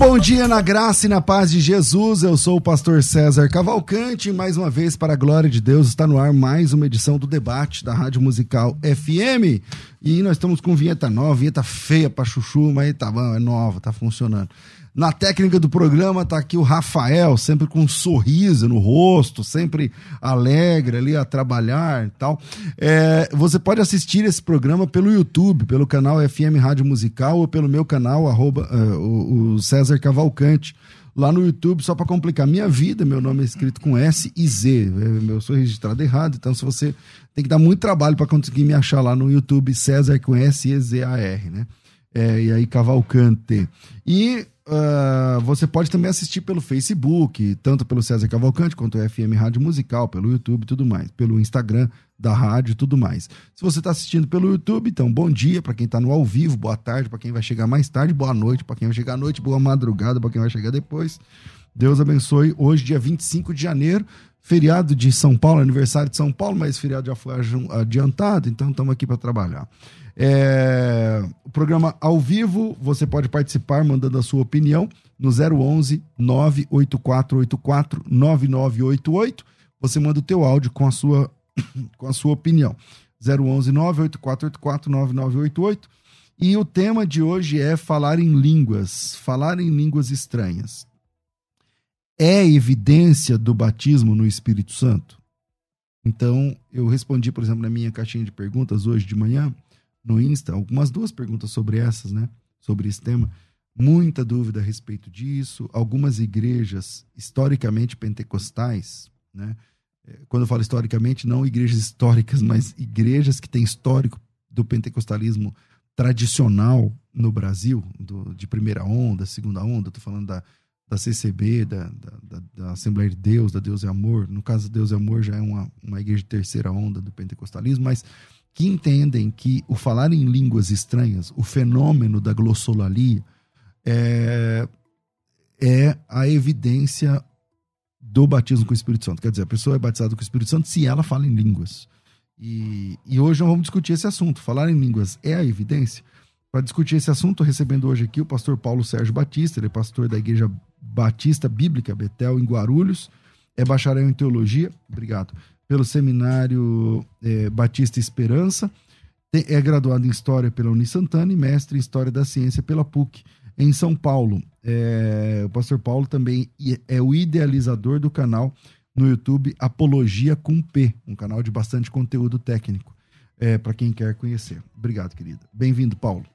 Bom dia na graça e na paz de Jesus. Eu sou o pastor César Cavalcante mais uma vez, para a glória de Deus, está no ar mais uma edição do debate da Rádio Musical FM. E nós estamos com vinheta nova, vinheta feia para chuchu, mas tá bom, é nova, tá funcionando. Na técnica do programa tá aqui o Rafael, sempre com um sorriso no rosto, sempre alegre ali a trabalhar e tal. É, você pode assistir esse programa pelo YouTube, pelo canal FM Rádio Musical ou pelo meu canal, arroba, uh, o, o César Cavalcante lá no YouTube, só para complicar minha vida, meu nome é escrito com S e Z. Eu sou registrado errado, então se você tem que dar muito trabalho para conseguir me achar lá no YouTube, César com S e Z A R, né? É, e aí Cavalcante. E Uh, você pode também assistir pelo Facebook, tanto pelo César Cavalcante quanto o FM Rádio Musical, pelo YouTube tudo mais, pelo Instagram da rádio tudo mais. Se você está assistindo pelo YouTube, então bom dia para quem está no ao vivo, boa tarde para quem vai chegar mais tarde, boa noite para quem vai chegar à noite, boa madrugada para quem vai chegar depois. Deus abençoe. Hoje, dia 25 de janeiro, feriado de São Paulo, aniversário de São Paulo, mas feriado já foi adiantado, então estamos aqui para trabalhar. É, o programa ao vivo, você pode participar mandando a sua opinião no 011 98484 9988. Você manda o teu áudio com a sua, com a sua opinião. 011 98484 9988. E o tema de hoje é falar em línguas, falar em línguas estranhas. É evidência do batismo no Espírito Santo? Então, eu respondi, por exemplo, na minha caixinha de perguntas hoje de manhã, no Insta, algumas duas perguntas sobre essas, né? Sobre esse tema. Muita dúvida a respeito disso. Algumas igrejas historicamente pentecostais, né? É, quando eu falo historicamente, não igrejas históricas, mas igrejas que têm histórico do pentecostalismo tradicional no Brasil, do, de primeira onda, segunda onda, estou falando da, da CCB, da, da, da, Assembleia de Deus, da Deus e Amor. No caso, Deus e Amor já é uma, uma igreja de terceira onda do pentecostalismo, mas que entendem que o falar em línguas estranhas, o fenômeno da glossolalia, é, é a evidência do batismo com o Espírito Santo. Quer dizer, a pessoa é batizada com o Espírito Santo se ela fala em línguas. E, e hoje nós vamos discutir esse assunto. Falar em línguas é a evidência? Para discutir esse assunto, recebendo hoje aqui o pastor Paulo Sérgio Batista, ele é pastor da Igreja Batista Bíblica Betel, em Guarulhos, é bacharel em teologia. Obrigado pelo Seminário é, Batista Esperança, é graduado em História pela Unisantana e mestre em História da Ciência pela PUC, em São Paulo. É, o pastor Paulo também é o idealizador do canal no YouTube Apologia com P, um canal de bastante conteúdo técnico, é, para quem quer conhecer. Obrigado, querida. Bem-vindo, Paulo.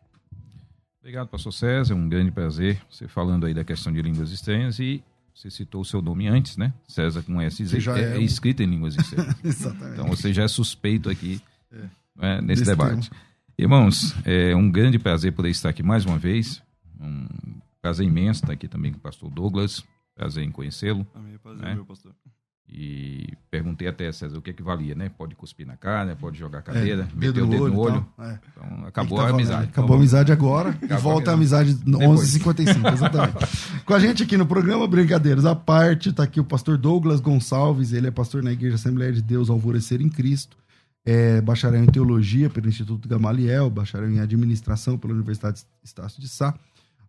Obrigado, pastor César. Um grande prazer você falando aí da questão de línguas estranhas e você citou o seu nome antes, né? César com S. Já é, é, escrito em línguas estranhas. Exatamente. Então você já é suspeito aqui é. né, nesse Desse debate. Irmãos, é um grande prazer poder estar aqui mais uma vez. Um prazer imenso estar aqui também com o pastor Douglas. Prazer em conhecê-lo. Amém, prazer, né? meu pastor. E perguntei até, César, o que é que valia, né? Pode cuspir na cara, pode jogar cadeira, é, meter o dedo no olho. Então, é. então acabou tá a amizade. Acabou a amizade agora acabou e volta a amizade 11h55, exatamente. Com a gente aqui no programa Brincadeiras à parte, está aqui o pastor Douglas Gonçalves, ele é pastor na Igreja Assembleia de Deus Alvorecer em Cristo, é bacharel em Teologia pelo Instituto Gamaliel, bacharel em Administração pela Universidade Estácio de Sá,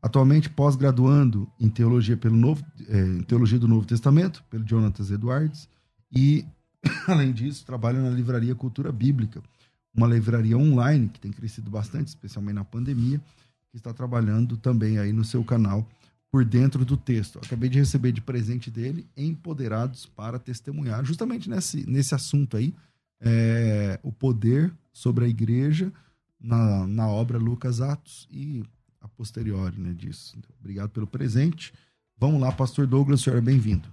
Atualmente pós-graduando em teologia pelo Novo, é, em teologia do Novo Testamento pelo Jonatas Edwards e além disso trabalha na livraria Cultura Bíblica, uma livraria online que tem crescido bastante, especialmente na pandemia, que está trabalhando também aí no seu canal por dentro do texto. Acabei de receber de presente dele Empoderados para Testemunhar, justamente nesse, nesse assunto aí, é, o poder sobre a igreja na, na obra Lucas Atos. E posteriori né, disso. Obrigado pelo presente. Vamos lá, pastor Douglas, o senhor é bem-vindo.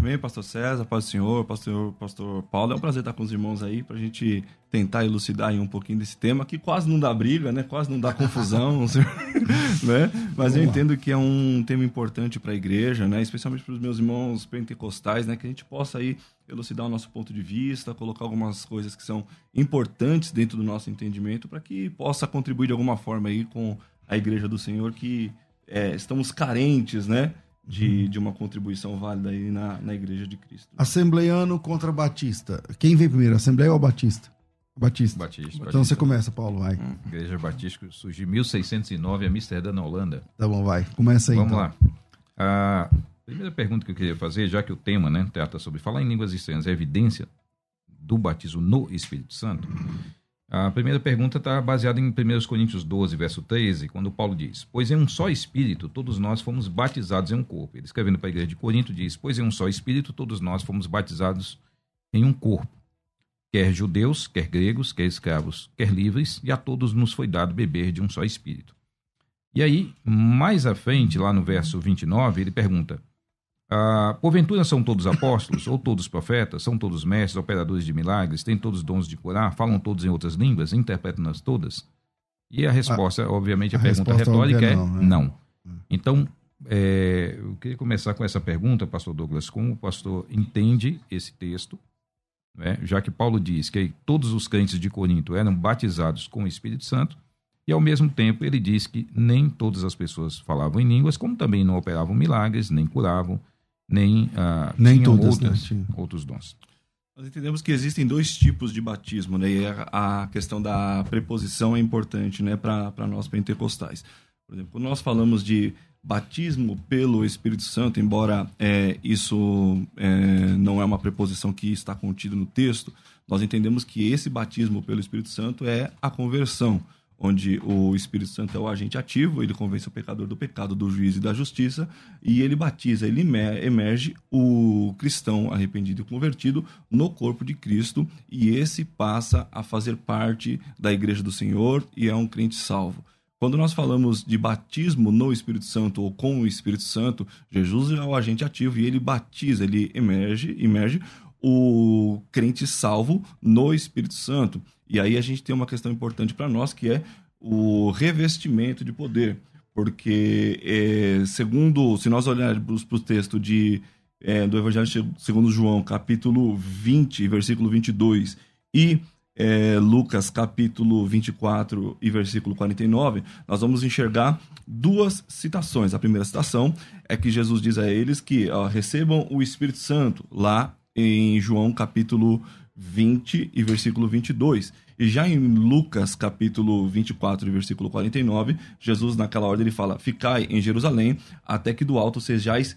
Amém, pastor César, paz do Senhor, pastor, pastor Paulo. É um prazer estar com os irmãos aí para a gente tentar elucidar um pouquinho desse tema que quase não dá briga, né? Quase não dá confusão, né? Mas eu entendo que é um tema importante para a igreja, né? Especialmente para os meus irmãos pentecostais, né? Que a gente possa aí elucidar o nosso ponto de vista, colocar algumas coisas que são importantes dentro do nosso entendimento para que possa contribuir de alguma forma aí com a igreja do Senhor que é, estamos carentes, né? de, de uma contribuição válida aí na, na Igreja de Cristo. Assembleiano contra Batista. Quem vem primeiro, Assembleia ou Batista? Batista. Batista. Então Batista. você começa, Paulo, vai. Hum, Igreja Batista surgiu em 1609 em Amsterdã, na Holanda. Tá bom, vai. Começa aí. Vamos então. lá. A primeira pergunta que eu queria fazer, já que o tema né, trata sobre falar em línguas estranhas, é evidência do batismo no Espírito Santo. A primeira pergunta está baseada em 1 Coríntios 12, verso 13, quando Paulo diz: Pois em um só Espírito todos nós fomos batizados em um corpo. Ele escrevendo para a igreja de Corinto diz: Pois em um só Espírito todos nós fomos batizados em um corpo. Quer judeus, quer gregos, quer escravos, quer livres, e a todos nos foi dado beber de um só Espírito. E aí, mais à frente, lá no verso 29, ele pergunta: ah, porventura são todos apóstolos, ou todos profetas, são todos mestres, operadores de milagres, têm todos dons de curar, falam todos em outras línguas, interpretam-nas todas? E a resposta, a, obviamente, a, a pergunta retórica é não. É não. Né? Então, é, eu queria começar com essa pergunta, pastor Douglas, como o pastor entende esse texto, né? já que Paulo diz que todos os crentes de Corinto eram batizados com o Espírito Santo, e ao mesmo tempo ele diz que nem todas as pessoas falavam em línguas, como também não operavam milagres, nem curavam, nem, uh, nem todas, outros, né? outros dons. Nós entendemos que existem dois tipos de batismo, né? E a questão da preposição é importante, né, para nós pentecostais. Por exemplo, quando nós falamos de batismo pelo Espírito Santo, embora é, isso é, não é uma preposição que está contida no texto, nós entendemos que esse batismo pelo Espírito Santo é a conversão onde o Espírito Santo é o agente ativo, ele convence o pecador do pecado, do juízo e da justiça, e ele batiza, ele emerge o cristão arrependido e convertido no corpo de Cristo, e esse passa a fazer parte da igreja do Senhor e é um crente salvo. Quando nós falamos de batismo no Espírito Santo ou com o Espírito Santo, Jesus é o agente ativo e ele batiza, ele emerge, emerge o crente salvo no Espírito Santo. E aí a gente tem uma questão importante para nós que é o revestimento de poder. Porque, é, segundo, se nós olharmos para o texto de, é, do Evangelho segundo João, capítulo 20, versículo 22, e é, Lucas, capítulo 24 e versículo 49, nós vamos enxergar duas citações. A primeira citação é que Jesus diz a eles que ó, recebam o Espírito Santo, lá em João, capítulo 20 e versículo 22. E já em Lucas, capítulo 24 versículo 49, Jesus, naquela ordem, ele fala: Ficai em Jerusalém, até que do alto sejais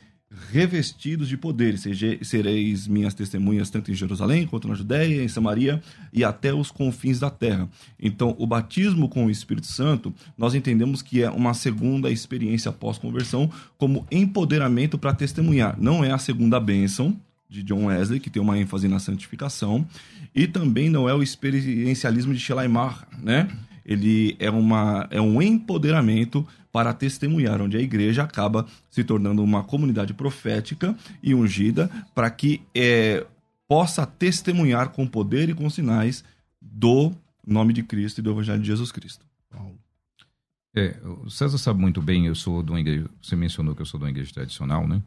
revestidos de poder, sereis minhas testemunhas tanto em Jerusalém quanto na Judéia, em Samaria e até os confins da terra. Então, o batismo com o Espírito Santo, nós entendemos que é uma segunda experiência após conversão como empoderamento para testemunhar. Não é a segunda bênção, de John Wesley, que tem uma ênfase na santificação, e também não é o experiencialismo de Schleiermacher, né? Ele é, uma, é um empoderamento para testemunhar, onde a igreja acaba se tornando uma comunidade profética e ungida para que é, possa testemunhar com poder e com sinais do nome de Cristo e do Evangelho de Jesus Cristo. É, o César sabe muito bem, eu sou de uma igreja, você mencionou que eu sou de uma igreja tradicional, né?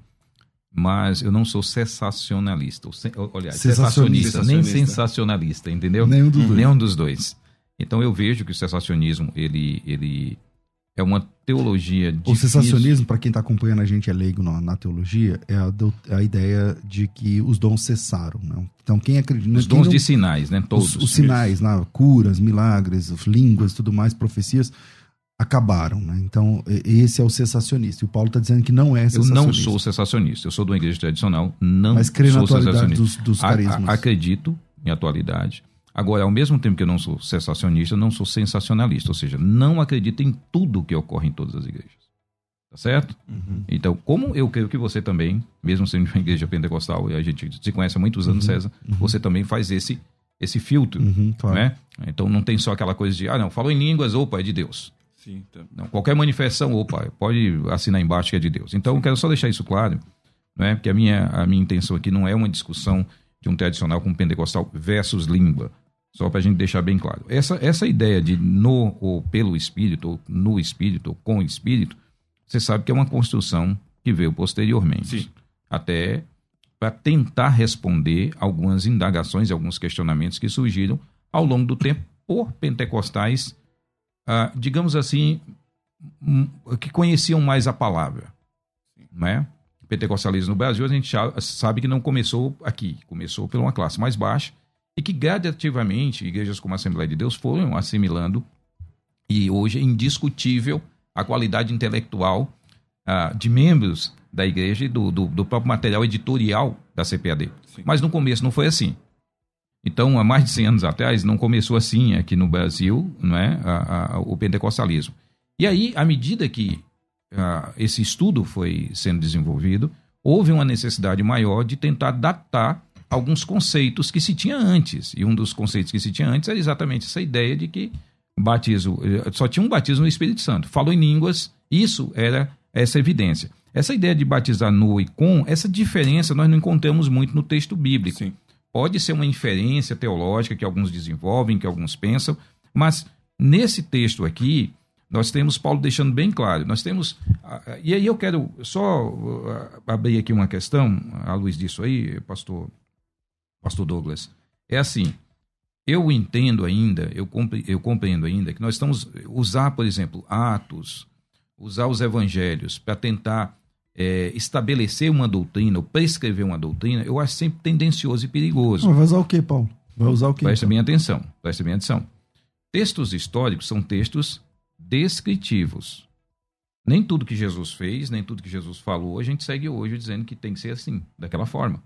Mas eu não sou sensacionalista. Olha, sensacionista, nem sensacionalista, entendeu? Nenhum dos, dois. Nenhum dos dois. Então eu vejo que o sensacionismo, ele, ele é uma teologia difícil. O sensacionismo, para quem está acompanhando a gente é leigo na, na teologia, é a, é a, ideia de que os dons cessaram. Né? Então quem acredita... Os dons não, de sinais, né? Todos. Os, os sinais, né? curas, milagres, línguas, tudo mais, profecias acabaram, né? Então, esse é o sensacionista. E o Paulo está dizendo que não é sensacionista. Eu não sou sensacionista. Eu sou de uma igreja tradicional, não Mas crê sou na atualidade dos, dos carismas. A, a, acredito em atualidade. Agora, ao mesmo tempo que eu não sou sensacionista, eu não sou sensacionalista. Ou seja, não acredito em tudo que ocorre em todas as igrejas. Tá certo? Uhum. Então, como eu creio que você também, mesmo sendo uma igreja pentecostal, e a gente se conhece há muitos anos, uhum. César, uhum. você também faz esse esse filtro, uhum, claro. né? Então não tem só aquela coisa de, ah, não, falou em línguas, opa, é de Deus. Sim, então. Não, qualquer manifestação, opa, pode assinar embaixo que é de Deus. Então, eu quero só deixar isso claro, né? porque a minha, a minha intenção aqui não é uma discussão de um tradicional com pentecostal versus língua. Só para a gente deixar bem claro. Essa, essa ideia de no ou pelo Espírito, ou no Espírito, ou com o Espírito, você sabe que é uma construção que veio posteriormente. Sim. Até para tentar responder algumas indagações e alguns questionamentos que surgiram ao longo do tempo por pentecostais, ah, digamos assim, que conheciam mais a palavra. Né? Pentecostalismo no Brasil, a gente sabe que não começou aqui, começou por uma classe mais baixa e que gradativamente igrejas como a Assembleia de Deus foram assimilando e hoje é indiscutível a qualidade intelectual uh, de membros da igreja e do, do, do, próprio material editorial da CPAD. Sim. Mas no começo não foi assim. Então, há mais de 100 anos atrás, não começou assim aqui no Brasil não é, a, a, o pentecostalismo. E aí, à medida que uh, esse estudo foi sendo desenvolvido, houve uma necessidade maior de tentar datar alguns conceitos que se tinha antes. E um dos conceitos que se tinha antes era exatamente essa ideia de que batismo, eh, só tinha um batismo no Espírito Santo. Falou em línguas, isso era essa evidência. Essa ideia de batizar no e com, essa diferença nós não encontramos muito no texto bíblico. Sim. Pode ser uma inferência teológica que alguns desenvolvem, que alguns pensam, mas nesse texto aqui, nós temos Paulo deixando bem claro. Nós temos. E aí eu quero só abrir aqui uma questão, à luz disso aí, pastor pastor Douglas, é assim, eu entendo ainda, eu, eu compreendo ainda que nós estamos usar, por exemplo, Atos, usar os evangelhos para tentar é, estabelecer uma doutrina ou prescrever uma doutrina, eu acho sempre tendencioso e perigoso. vai usar o que, Paulo? Vai usar o que? Presta então? bem atenção, presta bem atenção. Textos históricos são textos descritivos. Nem tudo que Jesus fez, nem tudo que Jesus falou, a gente segue hoje dizendo que tem que ser assim, daquela forma.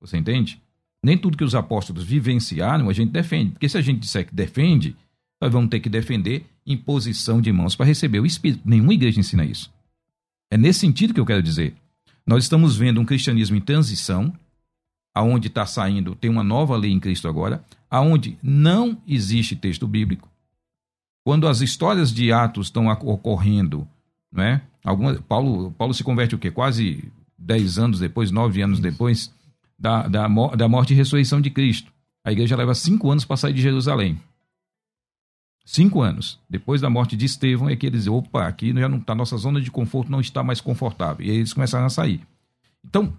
Você entende? Nem tudo que os apóstolos vivenciaram a gente defende. Porque se a gente disser que defende, nós vamos ter que defender imposição de mãos para receber o Espírito. Nenhuma igreja ensina isso. É nesse sentido que eu quero dizer. Nós estamos vendo um cristianismo em transição, aonde está saindo, tem uma nova lei em Cristo agora, aonde não existe texto bíblico. Quando as histórias de Atos estão ocorrendo, né? Alguma, Paulo, Paulo se converte o quê? Quase dez anos depois, nove anos depois da, da, da morte e ressurreição de Cristo. A igreja leva cinco anos para sair de Jerusalém. Cinco anos. Depois da morte de Estevão é que eles, opa, aqui já não está, nossa zona de conforto não está mais confortável. E aí eles começaram a sair. Então,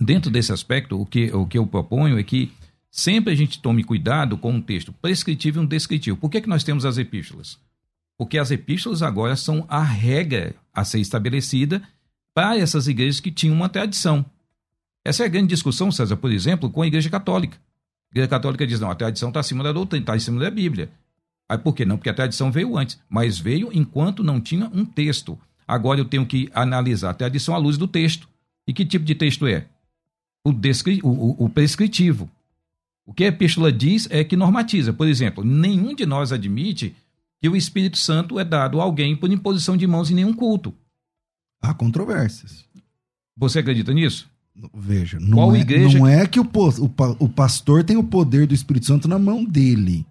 dentro desse aspecto, o que, o que eu proponho é que sempre a gente tome cuidado com um texto prescritivo e um descritivo. Por que, que nós temos as epístolas? Porque as epístolas agora são a regra a ser estabelecida para essas igrejas que tinham uma tradição. Essa é a grande discussão, César, por exemplo, com a Igreja Católica. A Igreja Católica diz: não, a tradição está acima da doutrina, está acima da Bíblia. Aí por que não? Porque a tradição veio antes, mas veio enquanto não tinha um texto. Agora eu tenho que analisar a tradição à luz do texto. E que tipo de texto é? O, descri... o, o, prescritivo. O que a epístola diz é que normatiza. Por exemplo, nenhum de nós admite que o Espírito Santo é dado a alguém por imposição de mãos em nenhum culto. Há controvérsias. Você acredita nisso? Veja, não, Qual é, igreja não é que o, o, o pastor tem o poder do Espírito Santo na mão dele.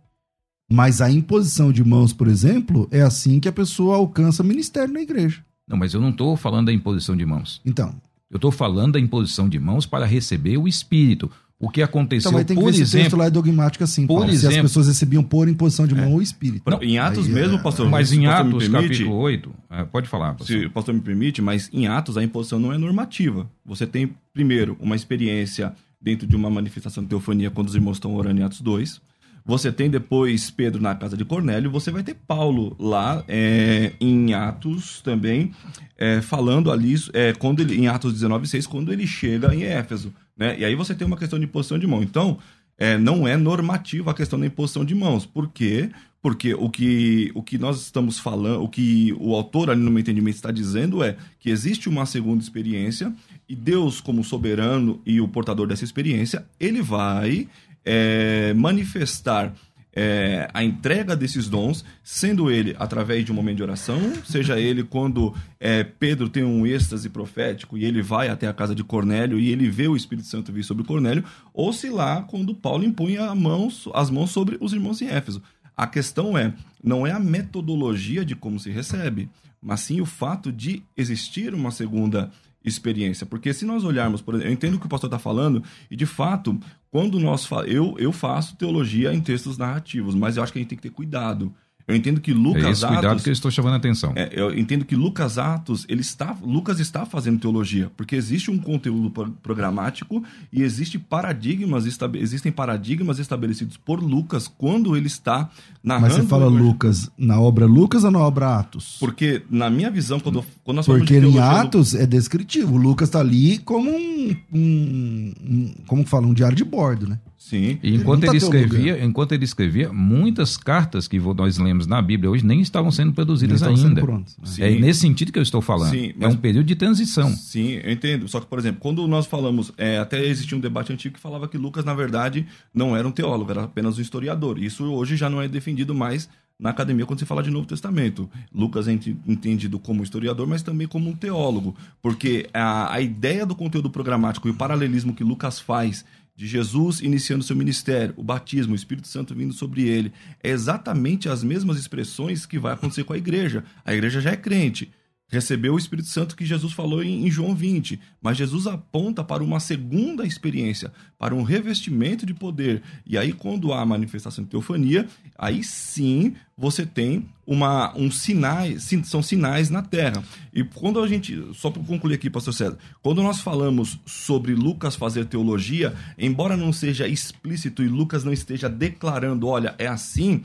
Mas a imposição de mãos, por exemplo, é assim que a pessoa alcança ministério na igreja. Não, mas eu não estou falando da imposição de mãos. Então. Eu estou falando da imposição de mãos para receber o Espírito. O que aconteceu, então, tem que por ver exemplo... texto lá é dogmático assim, por Paulo, exemplo, se as pessoas recebiam por imposição de mão é. o Espírito. Não, em Atos Aí, mesmo, é... pastor... Mas em Atos, capítulo 8... É, pode falar, pastor. Se o pastor me permite, mas em Atos a imposição não é normativa. Você tem, primeiro, uma experiência dentro de uma manifestação de teofonia quando os irmãos estão orando em Atos 2. Você tem depois Pedro na casa de Cornélio, você vai ter Paulo lá é, em Atos também, é, falando ali, é, quando ele, em Atos 19, 6, quando ele chega em Éfeso. Né? E aí você tem uma questão de imposição de mão. Então, é, não é normativa a questão da imposição de mãos. Por quê? Porque o que, o que nós estamos falando, o que o autor ali no meu entendimento está dizendo é que existe uma segunda experiência e Deus, como soberano e o portador dessa experiência, ele vai é, manifestar é, a entrega desses dons, sendo ele através de um momento de oração, seja ele quando é, Pedro tem um êxtase profético e ele vai até a casa de Cornélio e ele vê o Espírito Santo vir sobre Cornélio, ou se lá quando Paulo impunha mãos, as mãos sobre os irmãos em Éfeso. A questão é, não é a metodologia de como se recebe, mas sim o fato de existir uma segunda experiência. Porque se nós olharmos, por exemplo, eu entendo o que o pastor está falando, e de fato, quando nós eu, eu faço teologia em textos narrativos, mas eu acho que a gente tem que ter cuidado. Eu entendo que Lucas é esse Atos. cuidado que eu estou chamando a atenção. É, eu entendo que Lucas Atos, ele está, Lucas está fazendo teologia, porque existe um conteúdo programático e existe paradigmas, existem paradigmas estabelecidos por Lucas quando ele está narrando. Mas você fala Lucas na obra Lucas ou na obra Atos? Porque, na minha visão, quando, quando nós falamos Porque de em Atos é descritivo. Lucas está ali como um, um, um, como fala, um diário de bordo, né? Sim. E enquanto ele, ele escrevia, enquanto ele escrevia, muitas cartas que nós lemos na Bíblia hoje nem estavam sendo produzidas ainda. Sendo prontos, né? É nesse sentido que eu estou falando. Sim, mas, é um período de transição. Sim, eu entendo. Só que, por exemplo, quando nós falamos, é, até existia um debate antigo que falava que Lucas, na verdade, não era um teólogo, era apenas um historiador. Isso hoje já não é defendido mais na academia quando se fala de Novo Testamento. Lucas é entendido como historiador, mas também como um teólogo, porque a, a ideia do conteúdo programático e o paralelismo que Lucas faz de Jesus iniciando seu ministério, o batismo, o Espírito Santo vindo sobre ele, é exatamente as mesmas expressões que vai acontecer com a igreja. A igreja já é crente, recebeu o Espírito Santo que Jesus falou em, João 20. Mas Jesus aponta para uma segunda experiência, para um revestimento de poder. E aí, quando há a manifestação de teofania, aí sim você tem uma, um sinais, são sinais na terra. E quando a gente, só para concluir aqui, pastor César, quando nós falamos sobre Lucas fazer teologia, embora não seja explícito e Lucas não esteja declarando, olha, é assim,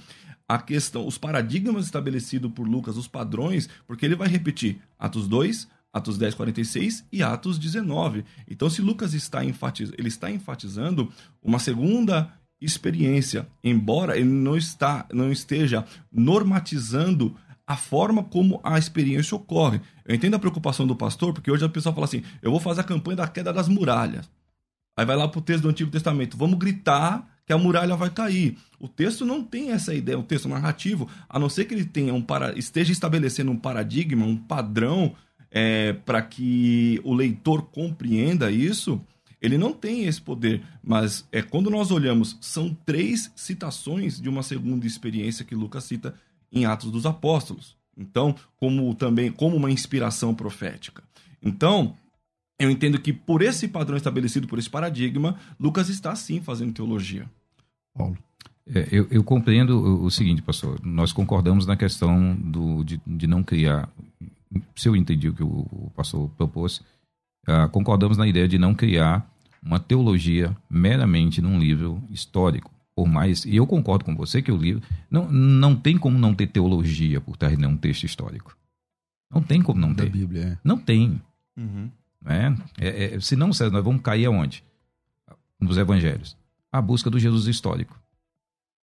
a questão, os paradigmas estabelecidos por Lucas, os padrões, porque ele vai repetir Atos 2, Atos 10, 46 e Atos 19. Então, se Lucas está enfatizando, ele está enfatizando uma segunda experiência, embora ele não, está, não esteja normatizando a forma como a experiência ocorre. Eu entendo a preocupação do pastor, porque hoje a pessoa fala assim: eu vou fazer a campanha da queda das muralhas. Aí vai lá para o texto do Antigo Testamento, vamos gritar que a muralha vai cair. O texto não tem essa ideia, o texto narrativo, a não ser que ele tenha um para, esteja estabelecendo um paradigma, um padrão é, para que o leitor compreenda isso, ele não tem esse poder. Mas é quando nós olhamos, são três citações de uma segunda experiência que Lucas cita em Atos dos Apóstolos. Então, como também como uma inspiração profética. Então, eu entendo que por esse padrão estabelecido, por esse paradigma, Lucas está sim fazendo teologia. Paulo. É, eu, eu, compreendo o, o, seguinte, pastor. Nós concordamos na questão do, de, de não criar. Se eu entendi o que o, o pastor propôs, uh, concordamos na ideia de não criar uma teologia meramente num livro histórico. Por mais. E eu concordo com você que o livro. Não, não tem como não ter teologia por trás de um texto histórico. Não tem como não da ter. Bíblia, é. Não tem. Uhum. Né? É, é, senão, César, nós vamos cair aonde? Nos evangelhos. A busca do Jesus histórico.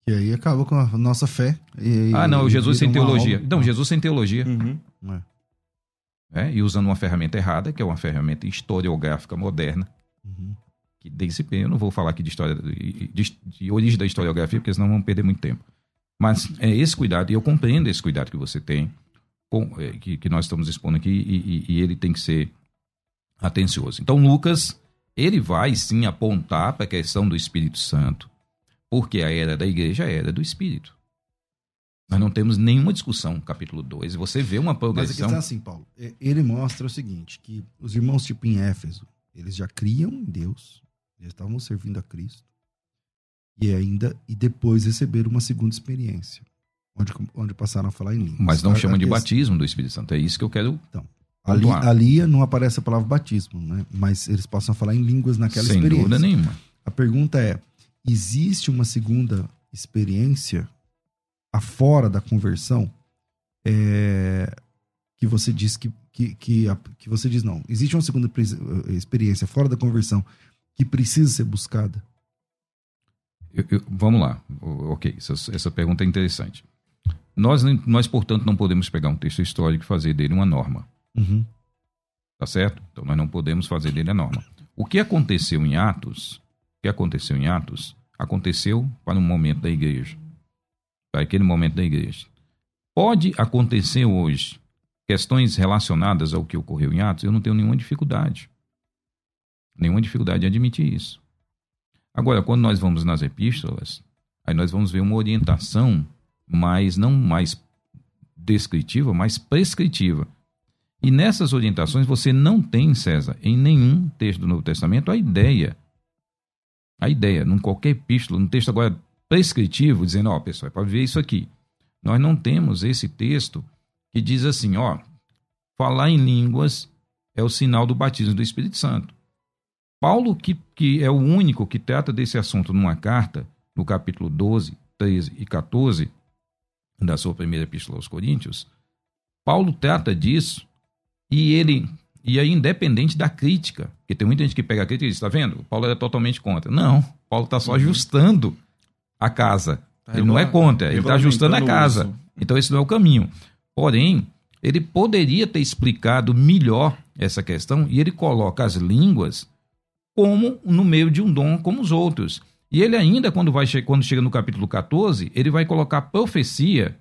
E aí acaba com a nossa fé. E, ah, não, Jesus sem teologia. Não, Jesus sem teologia. Uhum. É. É, e usando uma ferramenta errada, que é uma ferramenta historiográfica moderna. Uhum. Que desse eu não vou falar aqui de história de, de, de, origem da historiografia, porque senão vamos perder muito tempo. Mas é esse cuidado, e eu compreendo esse cuidado que você tem, com, é, que, que nós estamos expondo aqui, e, e, e ele tem que ser atencioso. Então, Lucas, ele vai sim apontar para a questão do Espírito Santo, porque a era da igreja é a era do Espírito. Nós não temos nenhuma discussão no capítulo 2. Você vê uma progressão. Mas a questão é assim, Paulo. É, ele mostra o seguinte: que os irmãos, tipo em Éfeso, eles já criam em Deus, eles estavam servindo a Cristo, e ainda, e depois receberam uma segunda experiência, onde, onde passaram a falar em línguas. Mas não chamam de batismo do Espírito Santo. É isso que eu quero. Então, Ali, ali não aparece a palavra batismo, né? Mas eles possam falar em línguas naquela Sem experiência. Sem dúvida nenhuma. A pergunta é: existe uma segunda experiência afora da conversão é, que você diz que, que, que, que você diz não? Existe uma segunda experiência fora da conversão que precisa ser buscada? Eu, eu, vamos lá. Ok, essa, essa pergunta é interessante. Nós, nós, portanto, não podemos pegar um texto histórico e fazer dele uma norma. Uhum. Tá certo? Então nós não podemos fazer dele a norma. O que aconteceu em Atos, o que aconteceu em Atos, aconteceu para um momento da igreja. Para aquele momento da igreja. Pode acontecer hoje questões relacionadas ao que ocorreu em Atos, eu não tenho nenhuma dificuldade. Nenhuma dificuldade em admitir isso. Agora, quando nós vamos nas epístolas, aí nós vamos ver uma orientação mas não mais descritiva, mas prescritiva. E nessas orientações você não tem, César, em nenhum texto do Novo Testamento, a ideia, a ideia, num qualquer epístola, num texto agora prescritivo, dizendo, ó, oh, pessoal, é para ver isso aqui. Nós não temos esse texto que diz assim, ó, falar em línguas é o sinal do batismo do Espírito Santo. Paulo, que, que é o único que trata desse assunto numa carta, no capítulo 12, 13 e 14 da sua primeira epístola aos Coríntios, Paulo trata disso e ele e aí independente da crítica, porque tem muita gente que pega a crítica e diz, está vendo? Paulo é totalmente contra. Não, Paulo está só uhum. ajustando a casa. Tá ele não é contra, ele está ajustando a casa. Uso. Então esse não é o caminho. Porém, ele poderia ter explicado melhor essa questão e ele coloca as línguas como no meio de um dom como os outros. E ele ainda, quando, vai, quando chega no capítulo 14, ele vai colocar a profecia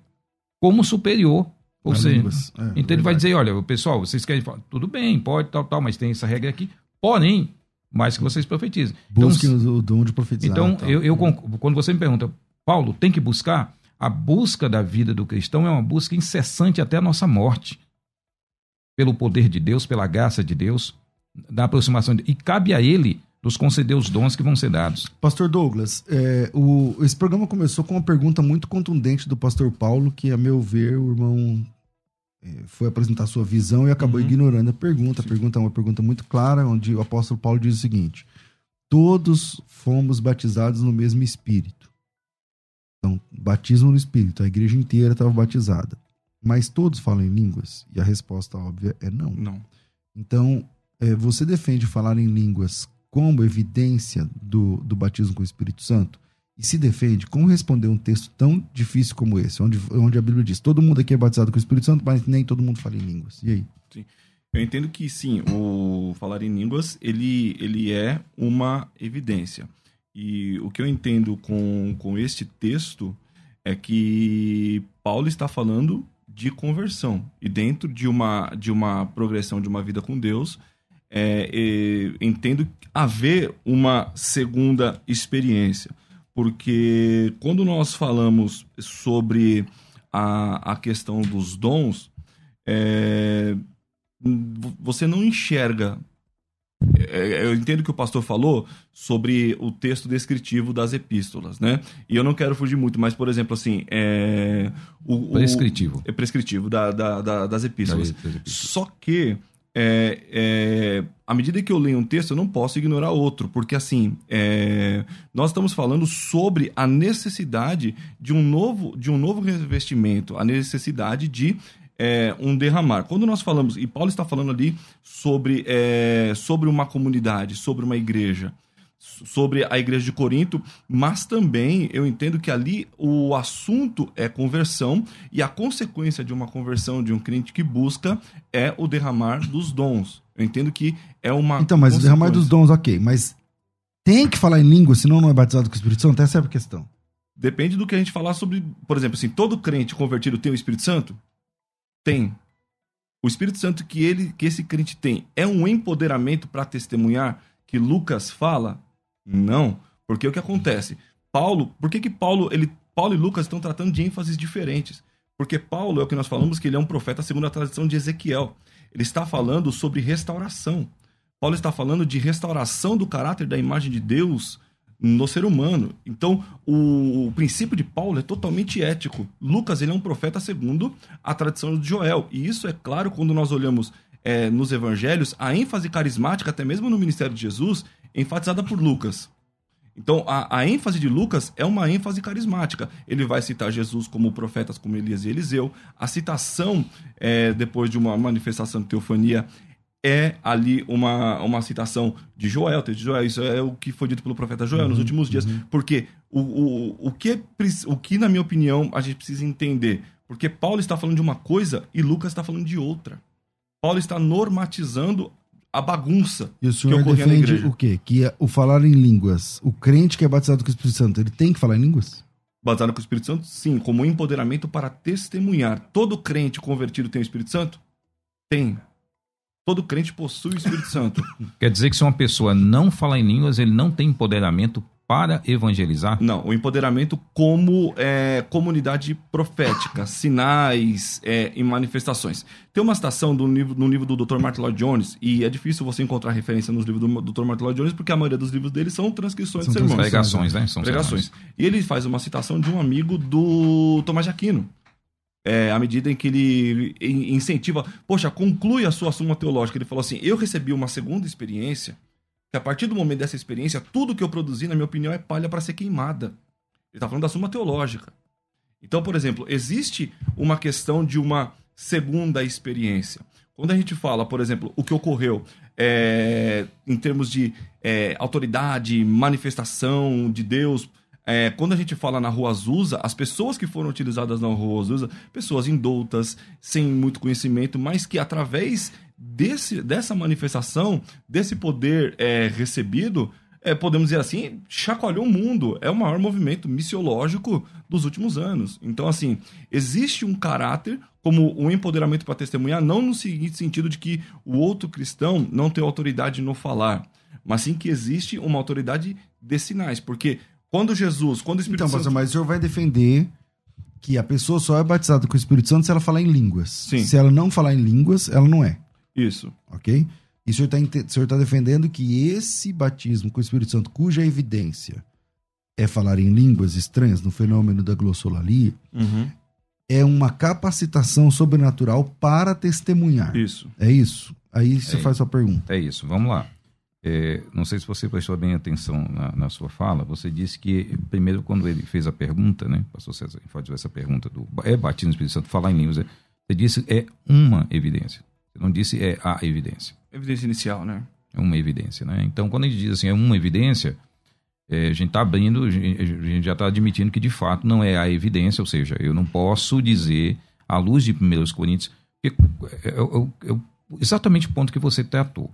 como superior. Ou seja. É, então verdade. ele vai dizer, olha, pessoal, vocês querem falar, tudo bem, pode, tal, tal, mas tem essa regra aqui. Porém, mais que vocês profetizem. Busquem então, o dom de profetizar. Então, eu, eu, quando você me pergunta, Paulo, tem que buscar? A busca da vida do cristão é uma busca incessante até a nossa morte. Pelo poder de Deus, pela graça de Deus, da aproximação de... E cabe a ele nos conceder os dons que vão ser dados. Pastor Douglas, é, o, esse programa começou com uma pergunta muito contundente do pastor Paulo, que, a meu ver, o irmão é, foi apresentar sua visão e acabou uhum. ignorando a pergunta. A pergunta é uma pergunta muito clara, onde o apóstolo Paulo diz o seguinte: Todos fomos batizados no mesmo Espírito. Então, batismo no Espírito, a igreja inteira estava batizada. Mas todos falam em línguas? E a resposta óbvia é não. Não. Então, é, você defende falar em línguas como evidência do, do batismo com o Espírito Santo? E se defende como responder um texto tão difícil como esse, onde, onde a Bíblia diz: todo mundo aqui é batizado com o Espírito Santo, mas nem todo mundo fala em línguas. E aí? Sim. Eu entendo que sim, o falar em línguas ele, ele é uma evidência. E o que eu entendo com, com este texto é que Paulo está falando de conversão. E dentro de uma, de uma progressão de uma vida com Deus, é, é, entendo haver uma segunda experiência. Porque quando nós falamos sobre a, a questão dos dons, é, você não enxerga. É, eu entendo que o pastor falou sobre o texto descritivo das epístolas, né? E eu não quero fugir muito, mas, por exemplo, assim. É, o, prescritivo. é prescritivo da, da, da, das epístolas. Só que é, é, à medida que eu leio um texto, eu não posso ignorar outro, porque assim, é, nós estamos falando sobre a necessidade de um novo, de um novo revestimento, a necessidade de é, um derramar. Quando nós falamos, e Paulo está falando ali sobre, é, sobre uma comunidade, sobre uma igreja sobre a igreja de Corinto, mas também eu entendo que ali o assunto é conversão e a consequência de uma conversão de um crente que busca é o derramar dos dons. Eu entendo que é uma. Então, mas o derramar dos dons, ok, mas tem que falar em língua, senão não é batizado com o Espírito Santo? Essa é a questão. Depende do que a gente falar sobre. Por exemplo, assim, todo crente convertido tem o Espírito Santo? Tem. O Espírito Santo que ele, que esse crente tem, é um empoderamento para testemunhar que Lucas fala? Não, porque o que acontece? Paulo, por que, que Paulo, ele, Paulo e Lucas estão tratando de ênfases diferentes? Porque Paulo é o que nós falamos que ele é um profeta segundo a tradição de Ezequiel. Ele está falando sobre restauração. Paulo está falando de restauração do caráter da imagem de Deus no ser humano. Então, o, o, princípio de Paulo é totalmente ético. Lucas ele é um profeta segundo a tradição de Joel. E isso é claro quando nós olhamos é, nos evangelhos, a ênfase carismática, até mesmo no ministério de Jesus, enfatizada por Lucas. Então, a, a, ênfase de Lucas é uma ênfase carismática. Ele vai citar Jesus como profetas como Elias e Eliseu. A citação, é, depois de uma manifestação de teofania, é ali uma, uma citação de Joel, de Joel. Isso é o que foi dito pelo profeta Joel uhum, nos últimos dias. Uhum. Porque o, o, o, que, o que, na minha opinião, a gente precisa entender? Porque Paulo está falando de uma coisa e Lucas está falando de outra. Paulo está normatizando a bagunça e o senhor que defende o quê? Que é o falar em línguas, o crente que é batizado com o Espírito Santo, ele tem que falar em línguas? Batizado com o Espírito Santo, sim, como empoderamento para testemunhar. Todo crente convertido tem o Espírito Santo? Tem. Todo crente possui o Espírito Santo. Quer dizer que se uma pessoa não fala em línguas, ele não tem empoderamento para evangelizar? Não, o empoderamento como é, comunidade profética, sinais é, e manifestações. Tem uma citação do livro, no livro do Dr. Martin Lloyd Jones, e é difícil você encontrar referência nos livros do Dr. Martin Lloyd Jones, porque a maioria dos livros dele são transcrições são de sermões. Pregações, né? São pregações. Sermões. E ele faz uma citação de um amigo do Tomás de Aquino. É, à medida em que ele incentiva, poxa, conclui a sua suma teológica. Ele falou assim: Eu recebi uma segunda experiência que a partir do momento dessa experiência, tudo que eu produzi, na minha opinião, é palha para ser queimada. Ele está falando da suma teológica. Então, por exemplo, existe uma questão de uma segunda experiência. Quando a gente fala, por exemplo, o que ocorreu é, em termos de é, autoridade, manifestação de Deus, é, quando a gente fala na Rua Azusa, as pessoas que foram utilizadas na Rua Azusa, pessoas indoutas, sem muito conhecimento, mas que através desse, dessa manifestação, desse poder é, recebido, é, podemos dizer assim, chacoalhou o mundo. É o maior movimento missiológico dos últimos anos. Então, assim, existe um caráter como um empoderamento para testemunhar, não no seguinte sentido de que o outro cristão não tem autoridade no falar, mas sim que existe uma autoridade de sinais. Porque quando Jesus, quando o Espírito então, Santo... Então, mas o senhor vai defender que a pessoa só é batizada com o Espírito Santo se ela falar em línguas. Sim. Se ela não falar em línguas, ela não é. Isso. Ok? E o senhor está tá defendendo que esse batismo com o Espírito Santo, cuja evidência é falar em línguas estranhas, no fenômeno da glossolalia, uhum. é uma capacitação sobrenatural para testemunhar. Isso. É isso? Aí você é faz sua pergunta. É isso. Vamos lá. É, não sei se você prestou bem atenção na, na, sua fala. Você disse que, primeiro, quando ele fez a pergunta, né? Pastor César faz essa pergunta do é batismo no Espírito Santo, falar em línguas. É, você disse é uma evidência. Você não disse é a evidência. Evidência inicial, né? É uma evidência, né? Então, quando a gente diz assim, é uma evidência, é, a gente está abrindo, a gente já está admitindo que de fato não é a evidência, ou seja, eu não posso dizer, à luz de 1 Coríntios, que, é, é, é, exatamente o ponto que você tratou.